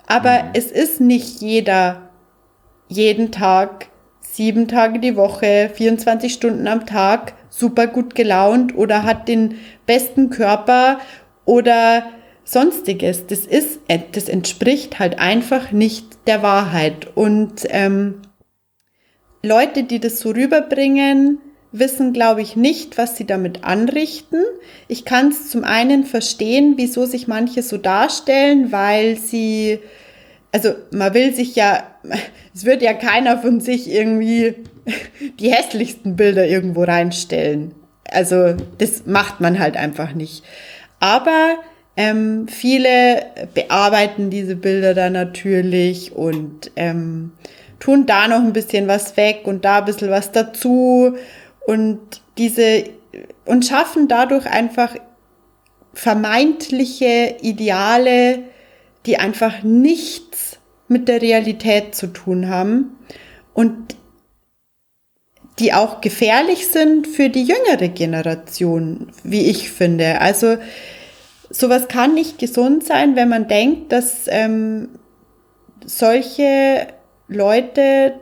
Aber mhm. es ist nicht jeder jeden Tag, sieben Tage die Woche, 24 Stunden am Tag super gut gelaunt oder hat den besten Körper oder sonstiges. Das ist, das entspricht halt einfach nicht der Wahrheit. Und ähm, Leute, die das so rüberbringen, wissen, glaube ich, nicht, was sie damit anrichten. Ich kann es zum einen verstehen, wieso sich manche so darstellen, weil sie, also man will sich ja, es wird ja keiner von sich irgendwie die hässlichsten Bilder irgendwo reinstellen. Also das macht man halt einfach nicht. Aber ähm, viele bearbeiten diese Bilder dann natürlich und ähm, tun da noch ein bisschen was weg und da ein bisschen was dazu und diese und schaffen dadurch einfach vermeintliche Ideale, die einfach nichts mit der Realität zu tun haben. Und die auch gefährlich sind für die jüngere Generation, wie ich finde. Also sowas kann nicht gesund sein, wenn man denkt, dass ähm, solche Leute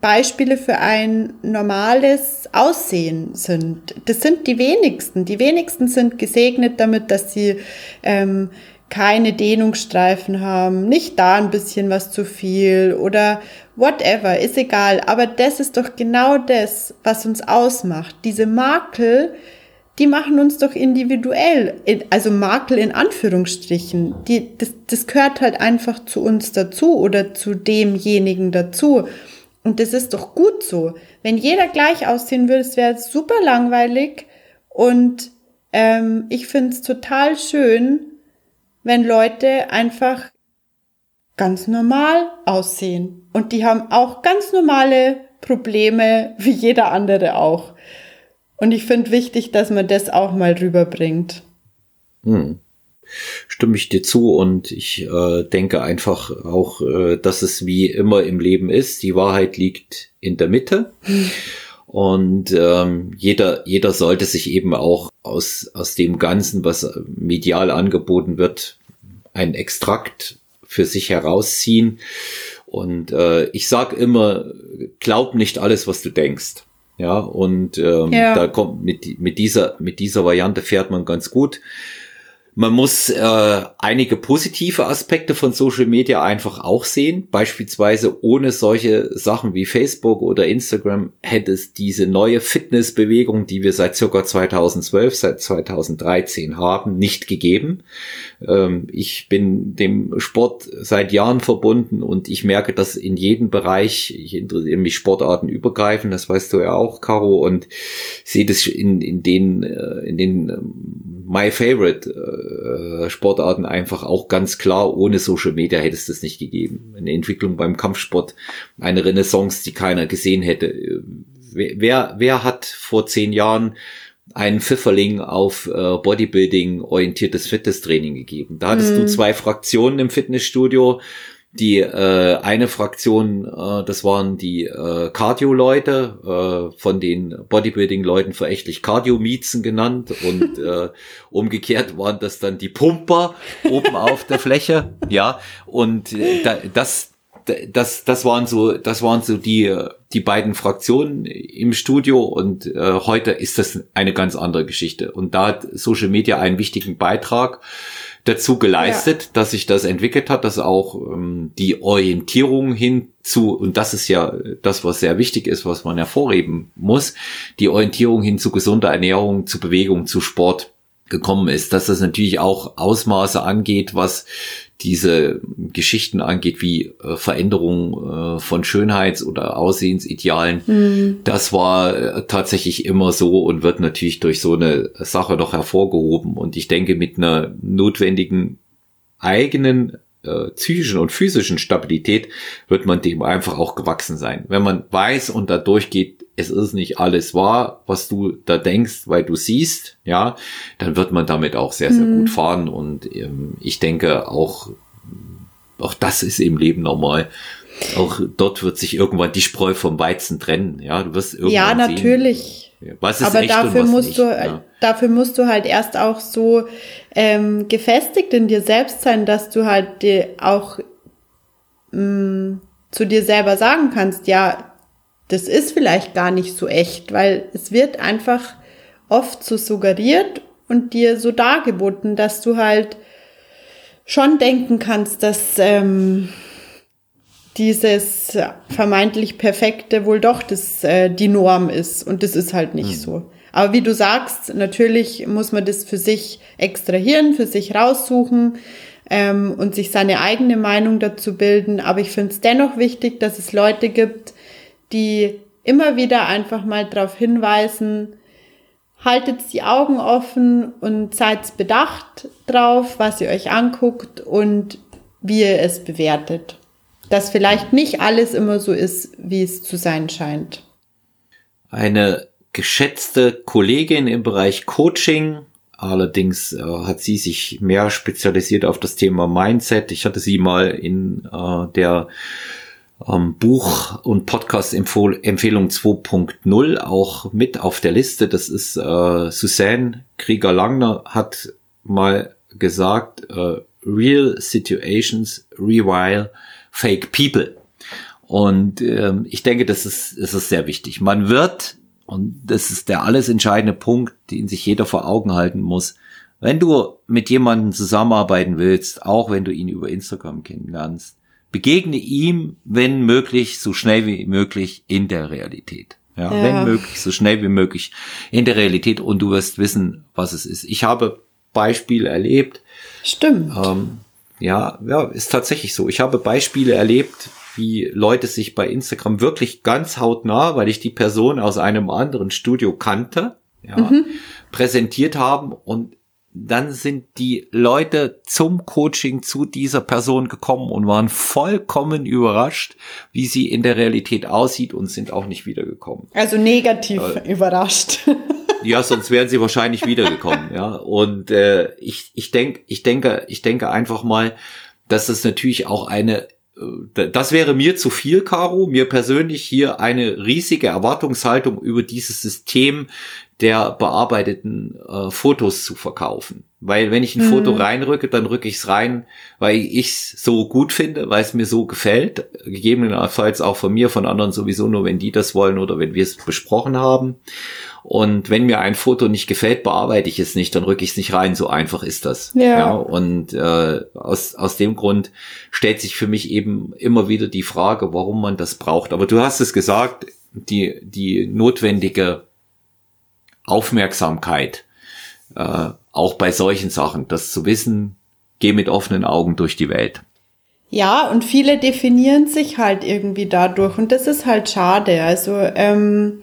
Beispiele für ein normales Aussehen sind. Das sind die wenigsten. Die wenigsten sind gesegnet damit, dass sie ähm, keine Dehnungsstreifen haben, nicht da ein bisschen was zu viel oder whatever, ist egal. Aber das ist doch genau das, was uns ausmacht. Diese Makel, die machen uns doch individuell, also Makel in Anführungsstrichen. Die, das, das gehört halt einfach zu uns dazu oder zu demjenigen dazu. Und das ist doch gut so. Wenn jeder gleich aussehen würde, es wäre super langweilig. Und ähm, ich finde es total schön, wenn Leute einfach ganz normal aussehen. Und die haben auch ganz normale Probleme, wie jeder andere auch. Und ich finde wichtig, dass man das auch mal rüberbringt. Hm. Stimme ich dir zu und ich äh, denke einfach auch, äh, dass es wie immer im Leben ist. Die Wahrheit liegt in der Mitte. Hm. Und ähm, jeder, jeder sollte sich eben auch aus, aus dem Ganzen, was medial angeboten wird, ein Extrakt für sich herausziehen. Und äh, ich sag immer, glaub nicht alles, was du denkst. Ja, und ähm, ja. da kommt mit, mit dieser, mit dieser Variante fährt man ganz gut. Man muss äh, einige positive Aspekte von Social Media einfach auch sehen. Beispielsweise ohne solche Sachen wie Facebook oder Instagram hätte es diese neue Fitnessbewegung, die wir seit circa 2012, seit 2013 haben, nicht gegeben. Ähm, ich bin dem Sport seit Jahren verbunden und ich merke das in jedem Bereich. Ich interessiere mich Sportarten übergreifend, das weißt du ja auch, Caro, und sehe das in, in den, äh, in den ähm, My Favorite äh, äh, Sportarten einfach auch ganz klar, ohne Social Media hätte es das nicht gegeben. Eine Entwicklung beim Kampfsport, eine Renaissance, die keiner gesehen hätte. Wer, wer hat vor zehn Jahren einen Pfifferling auf äh, Bodybuilding orientiertes Fitnesstraining gegeben? Da hattest mhm. du zwei Fraktionen im Fitnessstudio die äh, eine Fraktion, äh, das waren die äh, Cardio-Leute, äh, von den Bodybuilding-Leuten verächtlich Cardio-Miezen genannt und äh, umgekehrt waren das dann die Pumper oben auf der Fläche, ja, und äh, da, das, das, das waren so, das waren so die, die beiden Fraktionen im Studio und äh, heute ist das eine ganz andere Geschichte. Und da hat Social Media einen wichtigen Beitrag dazu geleistet, ja. dass sich das entwickelt hat, dass auch ähm, die Orientierung hinzu, und das ist ja das, was sehr wichtig ist, was man hervorheben muss, die Orientierung hin zu gesunder Ernährung, zu Bewegung, zu Sport gekommen ist, dass das natürlich auch Ausmaße angeht, was diese Geschichten angeht, wie äh, Veränderung äh, von Schönheits- oder Aussehensidealen, mhm. das war äh, tatsächlich immer so und wird natürlich durch so eine Sache noch hervorgehoben. Und ich denke, mit einer notwendigen eigenen äh, psychischen und physischen Stabilität wird man dem einfach auch gewachsen sein. Wenn man weiß und da durchgeht, es ist nicht alles wahr, was du da denkst, weil du siehst, ja, dann wird man damit auch sehr, sehr mhm. gut fahren. Und ähm, ich denke auch, auch das ist im Leben normal. Auch dort wird sich irgendwann die Spreu vom Weizen trennen. Ja, du wirst irgendwann Ja, natürlich. Sehen, was ist Aber echt dafür und was musst nicht, du, ja. dafür musst du halt erst auch so ähm, gefestigt in dir selbst sein, dass du halt dir auch mh, mm, zu dir selber sagen kannst, ja, das ist vielleicht gar nicht so echt, weil es wird einfach oft so suggeriert und dir so dargeboten, dass du halt schon denken kannst, dass ähm, dieses vermeintlich Perfekte wohl doch das, äh, die Norm ist. Und das ist halt nicht mhm. so. Aber wie du sagst, natürlich muss man das für sich extrahieren, für sich raussuchen ähm, und sich seine eigene Meinung dazu bilden. Aber ich finde es dennoch wichtig, dass es Leute gibt, die immer wieder einfach mal darauf hinweisen, haltet die Augen offen und seid bedacht drauf, was ihr euch anguckt und wie ihr es bewertet. Dass vielleicht nicht alles immer so ist, wie es zu sein scheint. Eine geschätzte Kollegin im Bereich Coaching, allerdings äh, hat sie sich mehr spezialisiert auf das Thema Mindset. Ich hatte sie mal in äh, der ähm, Buch- und Podcast-Empfehlung 2.0 auch mit auf der Liste. Das ist äh, Suzanne Krieger-Langner hat mal gesagt, äh, Real Situations rewire fake people. Und ähm, ich denke, das ist, das ist sehr wichtig. Man wird, und das ist der alles entscheidende Punkt, den sich jeder vor Augen halten muss, wenn du mit jemandem zusammenarbeiten willst, auch wenn du ihn über Instagram kennenlernst, begegne ihm, wenn möglich, so schnell wie möglich in der Realität. Ja, ja, wenn möglich, so schnell wie möglich in der Realität und du wirst wissen, was es ist. Ich habe Beispiele erlebt. Stimmt. Ähm, ja, ja, ist tatsächlich so. Ich habe Beispiele erlebt, wie Leute sich bei Instagram wirklich ganz hautnah, weil ich die Person aus einem anderen Studio kannte, ja, mhm. präsentiert haben und dann sind die Leute zum Coaching zu dieser Person gekommen und waren vollkommen überrascht, wie sie in der Realität aussieht und sind auch nicht wiedergekommen. Also negativ äh, überrascht. Ja, sonst wären sie wahrscheinlich wiedergekommen, ja. Und äh, ich, ich denke, ich denke, ich denke einfach mal, dass das natürlich auch eine äh, das wäre mir zu viel, Caro, mir persönlich hier eine riesige Erwartungshaltung über dieses System der bearbeiteten äh, Fotos zu verkaufen. Weil wenn ich ein mhm. Foto reinrücke, dann rücke ich es rein, weil ich es so gut finde, weil es mir so gefällt. Gegebenenfalls auch von mir, von anderen sowieso nur, wenn die das wollen oder wenn wir es besprochen haben. Und wenn mir ein Foto nicht gefällt, bearbeite ich es nicht, dann rücke ich es nicht rein. So einfach ist das. Ja. ja und äh, aus, aus dem Grund stellt sich für mich eben immer wieder die Frage, warum man das braucht. Aber du hast es gesagt, die, die notwendige Aufmerksamkeit, äh, auch bei solchen Sachen, das zu wissen, geh mit offenen Augen durch die Welt. Ja, und viele definieren sich halt irgendwie dadurch und das ist halt schade. Also ähm,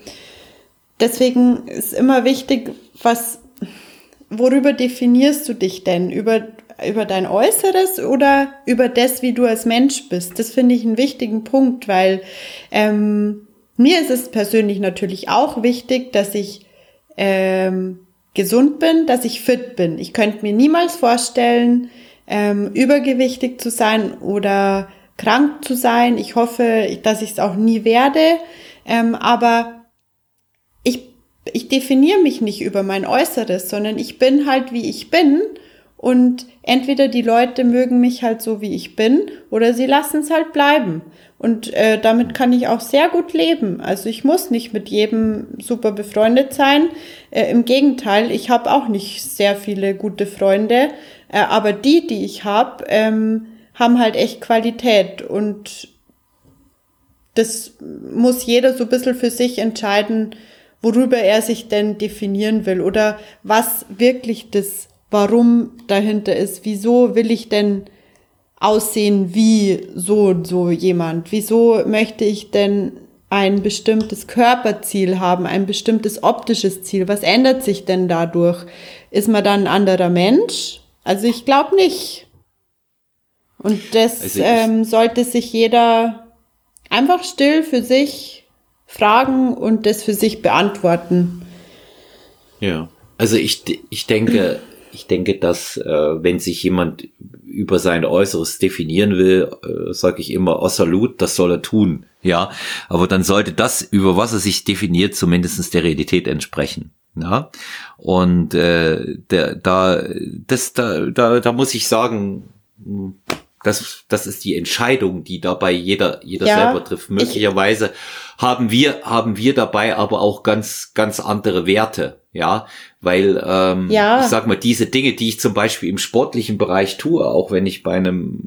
deswegen ist immer wichtig, was, worüber definierst du dich denn? Über, über dein Äußeres oder über das, wie du als Mensch bist? Das finde ich einen wichtigen Punkt, weil ähm, mir ist es persönlich natürlich auch wichtig, dass ich ähm, gesund bin, dass ich fit bin. Ich könnte mir niemals vorstellen, ähm, übergewichtig zu sein oder krank zu sein. Ich hoffe, dass ich es auch nie werde. Ähm, aber ich, ich definiere mich nicht über mein Äußeres, sondern ich bin halt, wie ich bin. Und entweder die Leute mögen mich halt so, wie ich bin, oder sie lassen es halt bleiben. Und äh, damit kann ich auch sehr gut leben. Also ich muss nicht mit jedem super befreundet sein. Äh, Im Gegenteil, ich habe auch nicht sehr viele gute Freunde. Äh, aber die, die ich habe, ähm, haben halt echt Qualität. Und das muss jeder so ein bisschen für sich entscheiden, worüber er sich denn definieren will oder was wirklich das Warum dahinter ist. Wieso will ich denn aussehen wie so und so jemand? Wieso möchte ich denn ein bestimmtes Körperziel haben, ein bestimmtes optisches Ziel? Was ändert sich denn dadurch? Ist man dann ein anderer Mensch? Also ich glaube nicht. Und das also ähm, sollte sich jeder einfach still für sich fragen und das für sich beantworten. Ja, also ich, ich denke, ich denke, dass äh, wenn sich jemand über sein Äußeres definieren will, äh, sage ich immer, oh Salut, das soll er tun. Ja, aber dann sollte das, über was er sich definiert, zumindestens der Realität entsprechen. Ja, und äh, der, da, das, da, da, da muss ich sagen, das, das ist die Entscheidung, die dabei jeder, jeder ja, selber trifft. Möglicherweise haben wir, haben wir dabei aber auch ganz, ganz andere Werte. Ja, weil ähm, ja. ich sag mal, diese Dinge, die ich zum Beispiel im sportlichen Bereich tue, auch wenn ich bei einem,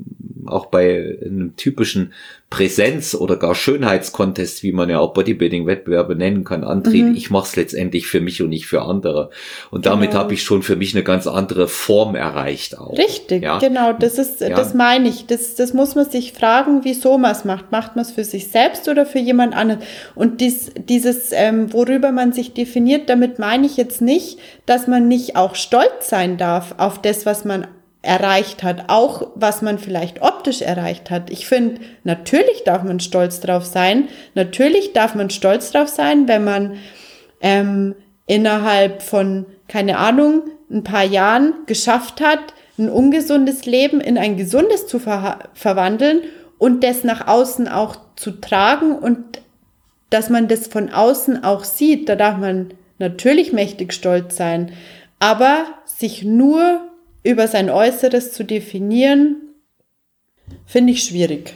auch bei einem typischen Präsenz oder gar Schönheitskontest, wie man ja auch Bodybuilding-Wettbewerbe nennen kann, antreten. Mhm. Ich mache es letztendlich für mich und nicht für andere. Und damit genau. habe ich schon für mich eine ganz andere Form erreicht auch. Richtig, ja? genau. Das ist, ja. das meine ich. Das, das muss man sich fragen, wieso man es macht. Macht man es für sich selbst oder für jemand anderen? Und dies, dieses, ähm, worüber man sich definiert, damit meine ich jetzt nicht, dass man nicht auch stolz sein darf auf das, was man erreicht hat, auch was man vielleicht optisch erreicht hat. Ich finde, natürlich darf man stolz drauf sein. Natürlich darf man stolz drauf sein, wenn man ähm, innerhalb von, keine Ahnung, ein paar Jahren geschafft hat, ein ungesundes Leben in ein gesundes zu ver verwandeln und das nach außen auch zu tragen und dass man das von außen auch sieht. Da darf man natürlich mächtig stolz sein, aber sich nur über sein Äußeres zu definieren, finde ich schwierig.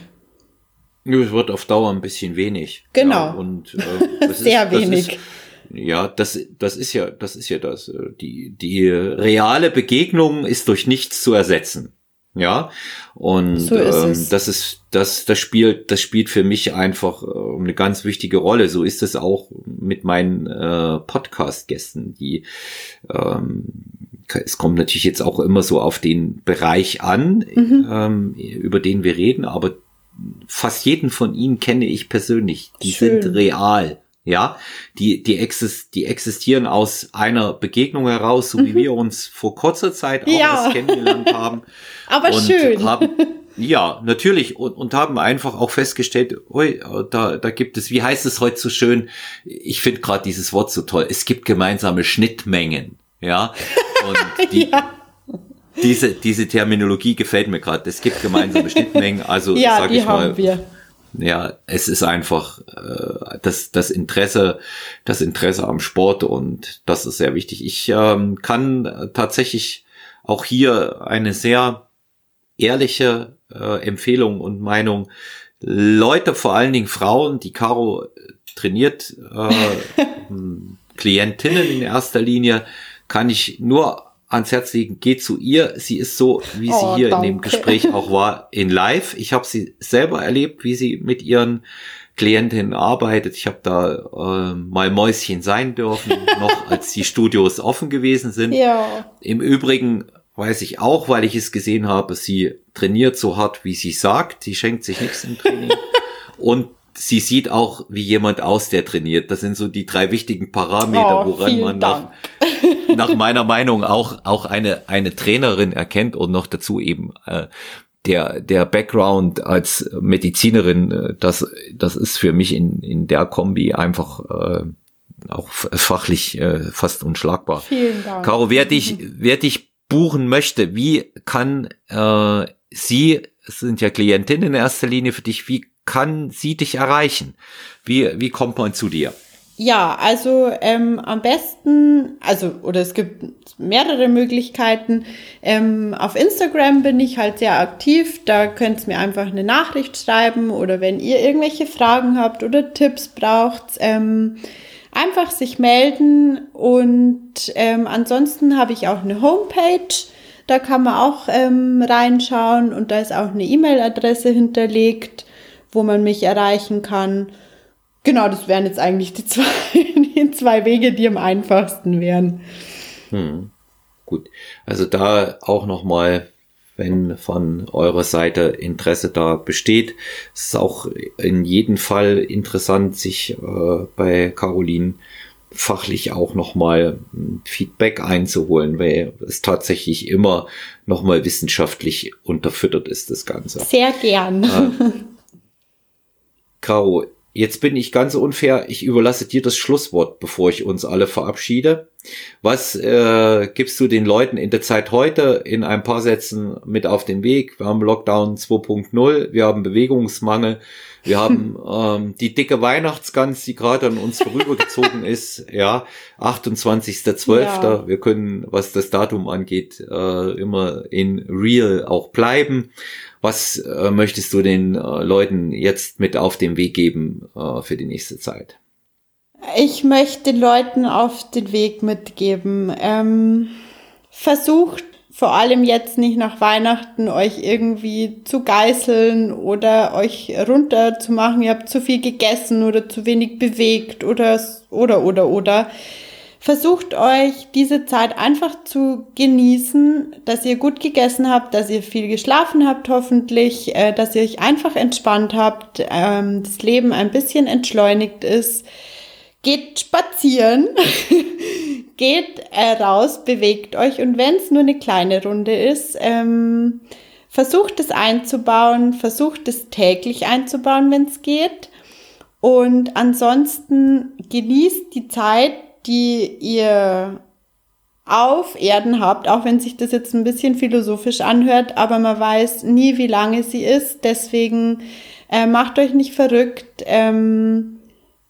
Es wird auf Dauer ein bisschen wenig. Genau. Ja, und äh, sehr ist, wenig. Ist, ja, das, das ist ja, das ist ja das. Äh, die, die reale Begegnung ist durch nichts zu ersetzen. Ja, und so ist ähm, das ist das das spielt das spielt für mich einfach äh, eine ganz wichtige Rolle. So ist es auch mit meinen äh, Podcast-Gästen, die ähm, es kommt natürlich jetzt auch immer so auf den Bereich an, mhm. ähm, über den wir reden, aber fast jeden von ihnen kenne ich persönlich. Die Schön. sind real. Ja, die, die, exist, die existieren aus einer Begegnung heraus, so wie mhm. wir uns vor kurzer Zeit auch ja. kennengelernt haben. Aber schön. Haben, ja, natürlich. Und, und haben einfach auch festgestellt, ui, da, da gibt es, wie heißt es heute so schön? Ich finde gerade dieses Wort so toll. Es gibt gemeinsame Schnittmengen. Ja. Und die, ja. Diese, diese Terminologie gefällt mir gerade. Es gibt gemeinsame Schnittmengen. Also ja, sag ich mal. Wir. Ja, es ist einfach äh, das, das Interesse, das Interesse am Sport und das ist sehr wichtig. Ich ähm, kann tatsächlich auch hier eine sehr ehrliche äh, Empfehlung und Meinung. Leute, vor allen Dingen Frauen, die Caro trainiert, äh, Klientinnen in erster Linie, kann ich nur ans Herz legen, geht zu ihr. Sie ist so, wie oh, sie hier danke. in dem Gespräch auch war, in live. Ich habe sie selber erlebt, wie sie mit ihren Klientinnen arbeitet. Ich habe da äh, mal Mäuschen sein dürfen, noch als die Studios offen gewesen sind. Ja. Im Übrigen weiß ich auch, weil ich es gesehen habe, sie trainiert so hart, wie sie sagt. Sie schenkt sich nichts im Training. Und sie sieht auch wie jemand aus, der trainiert. Das sind so die drei wichtigen Parameter, oh, woran man nach, nach meiner Meinung auch, auch eine, eine Trainerin erkennt und noch dazu eben äh, der, der Background als Medizinerin, äh, das, das ist für mich in, in der Kombi einfach äh, auch fachlich äh, fast unschlagbar. Vielen Dank. Caro, wer dich, wer dich buchen möchte, wie kann äh, sie, es sind ja Klientinnen in erster Linie für dich, wie kann sie dich erreichen? Wie, wie kommt man zu dir? Ja, also ähm, am besten, also oder es gibt mehrere Möglichkeiten. Ähm, auf Instagram bin ich halt sehr aktiv. Da könnt ihr mir einfach eine Nachricht schreiben oder wenn ihr irgendwelche Fragen habt oder Tipps braucht, ähm, einfach sich melden. Und ähm, ansonsten habe ich auch eine Homepage. Da kann man auch ähm, reinschauen und da ist auch eine E-Mail-Adresse hinterlegt, wo man mich erreichen kann. Genau, das wären jetzt eigentlich die zwei, die zwei Wege, die am einfachsten wären. Hm. Gut, also da auch nochmal, wenn von eurer Seite Interesse da besteht, es ist auch in jedem Fall interessant, sich äh, bei Caroline fachlich auch nochmal Feedback einzuholen, weil es tatsächlich immer nochmal wissenschaftlich unterfüttert ist, das Ganze. Sehr gern. Äh, Caro, Jetzt bin ich ganz unfair. Ich überlasse dir das Schlusswort, bevor ich uns alle verabschiede. Was äh, gibst du den Leuten in der Zeit heute in ein paar Sätzen mit auf den Weg? Wir haben Lockdown 2.0, wir haben Bewegungsmangel, wir haben ähm, die dicke Weihnachtsgans, die gerade an uns vorübergezogen ist. Ja, 28.12. Ja. Wir können, was das Datum angeht, äh, immer in real auch bleiben. Was äh, möchtest du den äh, Leuten jetzt mit auf den Weg geben äh, für die nächste Zeit? Ich möchte Leuten auf den Weg mitgeben. Ähm, versucht vor allem jetzt nicht nach Weihnachten euch irgendwie zu geißeln oder euch runterzumachen. Ihr habt zu viel gegessen oder zu wenig bewegt oder oder oder oder versucht euch diese Zeit einfach zu genießen, dass ihr gut gegessen habt, dass ihr viel geschlafen habt hoffentlich, äh, dass ihr euch einfach entspannt habt, ähm, das Leben ein bisschen entschleunigt ist. Geht spazieren, geht äh, raus, bewegt euch und wenn es nur eine kleine Runde ist, ähm, versucht es einzubauen, versucht es täglich einzubauen, wenn es geht. Und ansonsten genießt die Zeit, die ihr auf Erden habt, auch wenn sich das jetzt ein bisschen philosophisch anhört, aber man weiß nie, wie lange sie ist. Deswegen äh, macht euch nicht verrückt. Ähm,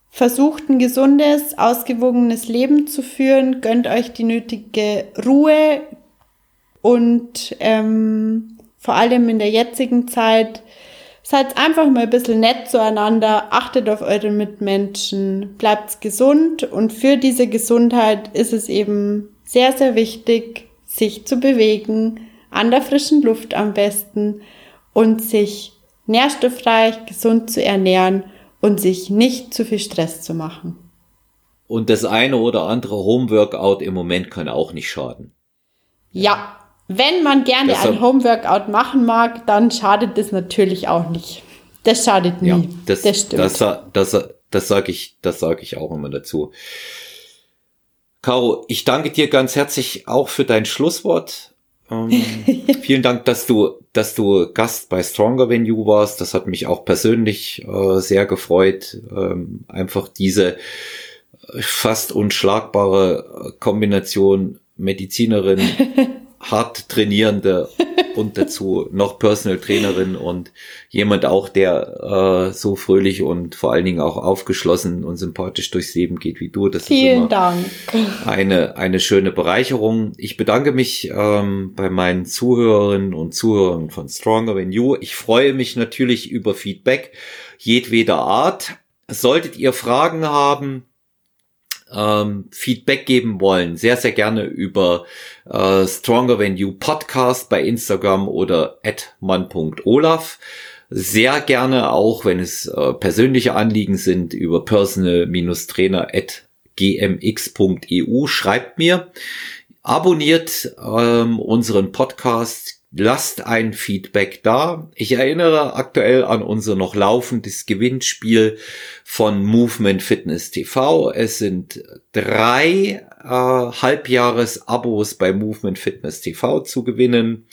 versucht ein gesundes, ausgewogenes Leben zu führen. Gönnt euch die nötige Ruhe und ähm, vor allem in der jetzigen Zeit Seid einfach mal ein bisschen nett zueinander, achtet auf eure Mitmenschen, bleibt gesund und für diese Gesundheit ist es eben sehr, sehr wichtig, sich zu bewegen, an der frischen Luft am besten und sich nährstoffreich, gesund zu ernähren und sich nicht zu viel Stress zu machen. Und das eine oder andere Homeworkout im Moment kann auch nicht schaden. Ja, wenn man gerne Deshalb, ein Homeworkout machen mag, dann schadet das natürlich auch nicht. Das schadet nie. Ja, das, das stimmt. Das, das, das sage ich, das sage ich auch immer dazu. Caro, ich danke dir ganz herzlich auch für dein Schlusswort. Ähm, vielen Dank, dass du, dass du Gast bei Stronger Than You warst. Das hat mich auch persönlich äh, sehr gefreut. Ähm, einfach diese fast unschlagbare Kombination Medizinerin, hart trainierende und dazu noch Personal Trainerin und jemand auch, der äh, so fröhlich und vor allen Dingen auch aufgeschlossen und sympathisch durchs Leben geht wie du. Das Vielen ist Dank. Eine, eine schöne Bereicherung. Ich bedanke mich ähm, bei meinen Zuhörerinnen und Zuhörern von Stronger Than You. Ich freue mich natürlich über Feedback jedweder Art. Solltet ihr Fragen haben, ähm, Feedback geben wollen, sehr, sehr gerne über äh, Stronger Than You Podcast bei Instagram oder at man.olaf. Sehr gerne auch, wenn es äh, persönliche Anliegen sind, über personal-trainer at gmx.eu. Schreibt mir. Abonniert ähm, unseren Podcast, Lasst ein Feedback da. Ich erinnere aktuell an unser noch laufendes Gewinnspiel von Movement Fitness TV. Es sind drei äh, Halbjahres-Abos bei Movement Fitness TV zu gewinnen.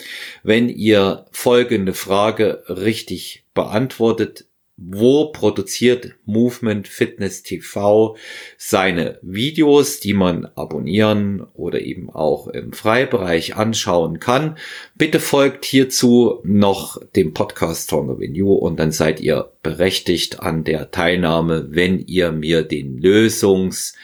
Wenn ihr folgende Frage richtig beantwortet, wo produziert Movement Fitness TV seine Videos, die man abonnieren oder eben auch im Freibereich anschauen kann. Bitte folgt hierzu noch dem Podcast Stronger You und dann seid ihr berechtigt an der Teilnahme, wenn ihr mir den Lösungs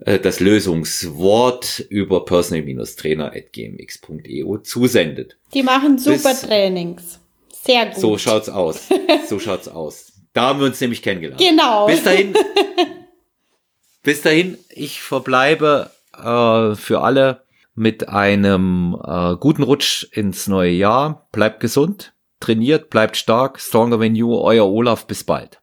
äh, das Lösungswort über personal-trainer.gmx.eu zusendet. Die machen super Bis Trainings. Sehr gut. So schaut's aus. So schaut's aus. Da haben wir uns nämlich kennengelernt. Genau. Bis dahin. bis dahin, ich verbleibe äh, für alle mit einem äh, guten Rutsch ins neue Jahr. Bleibt gesund, trainiert, bleibt stark. Stronger than you, euer Olaf. Bis bald.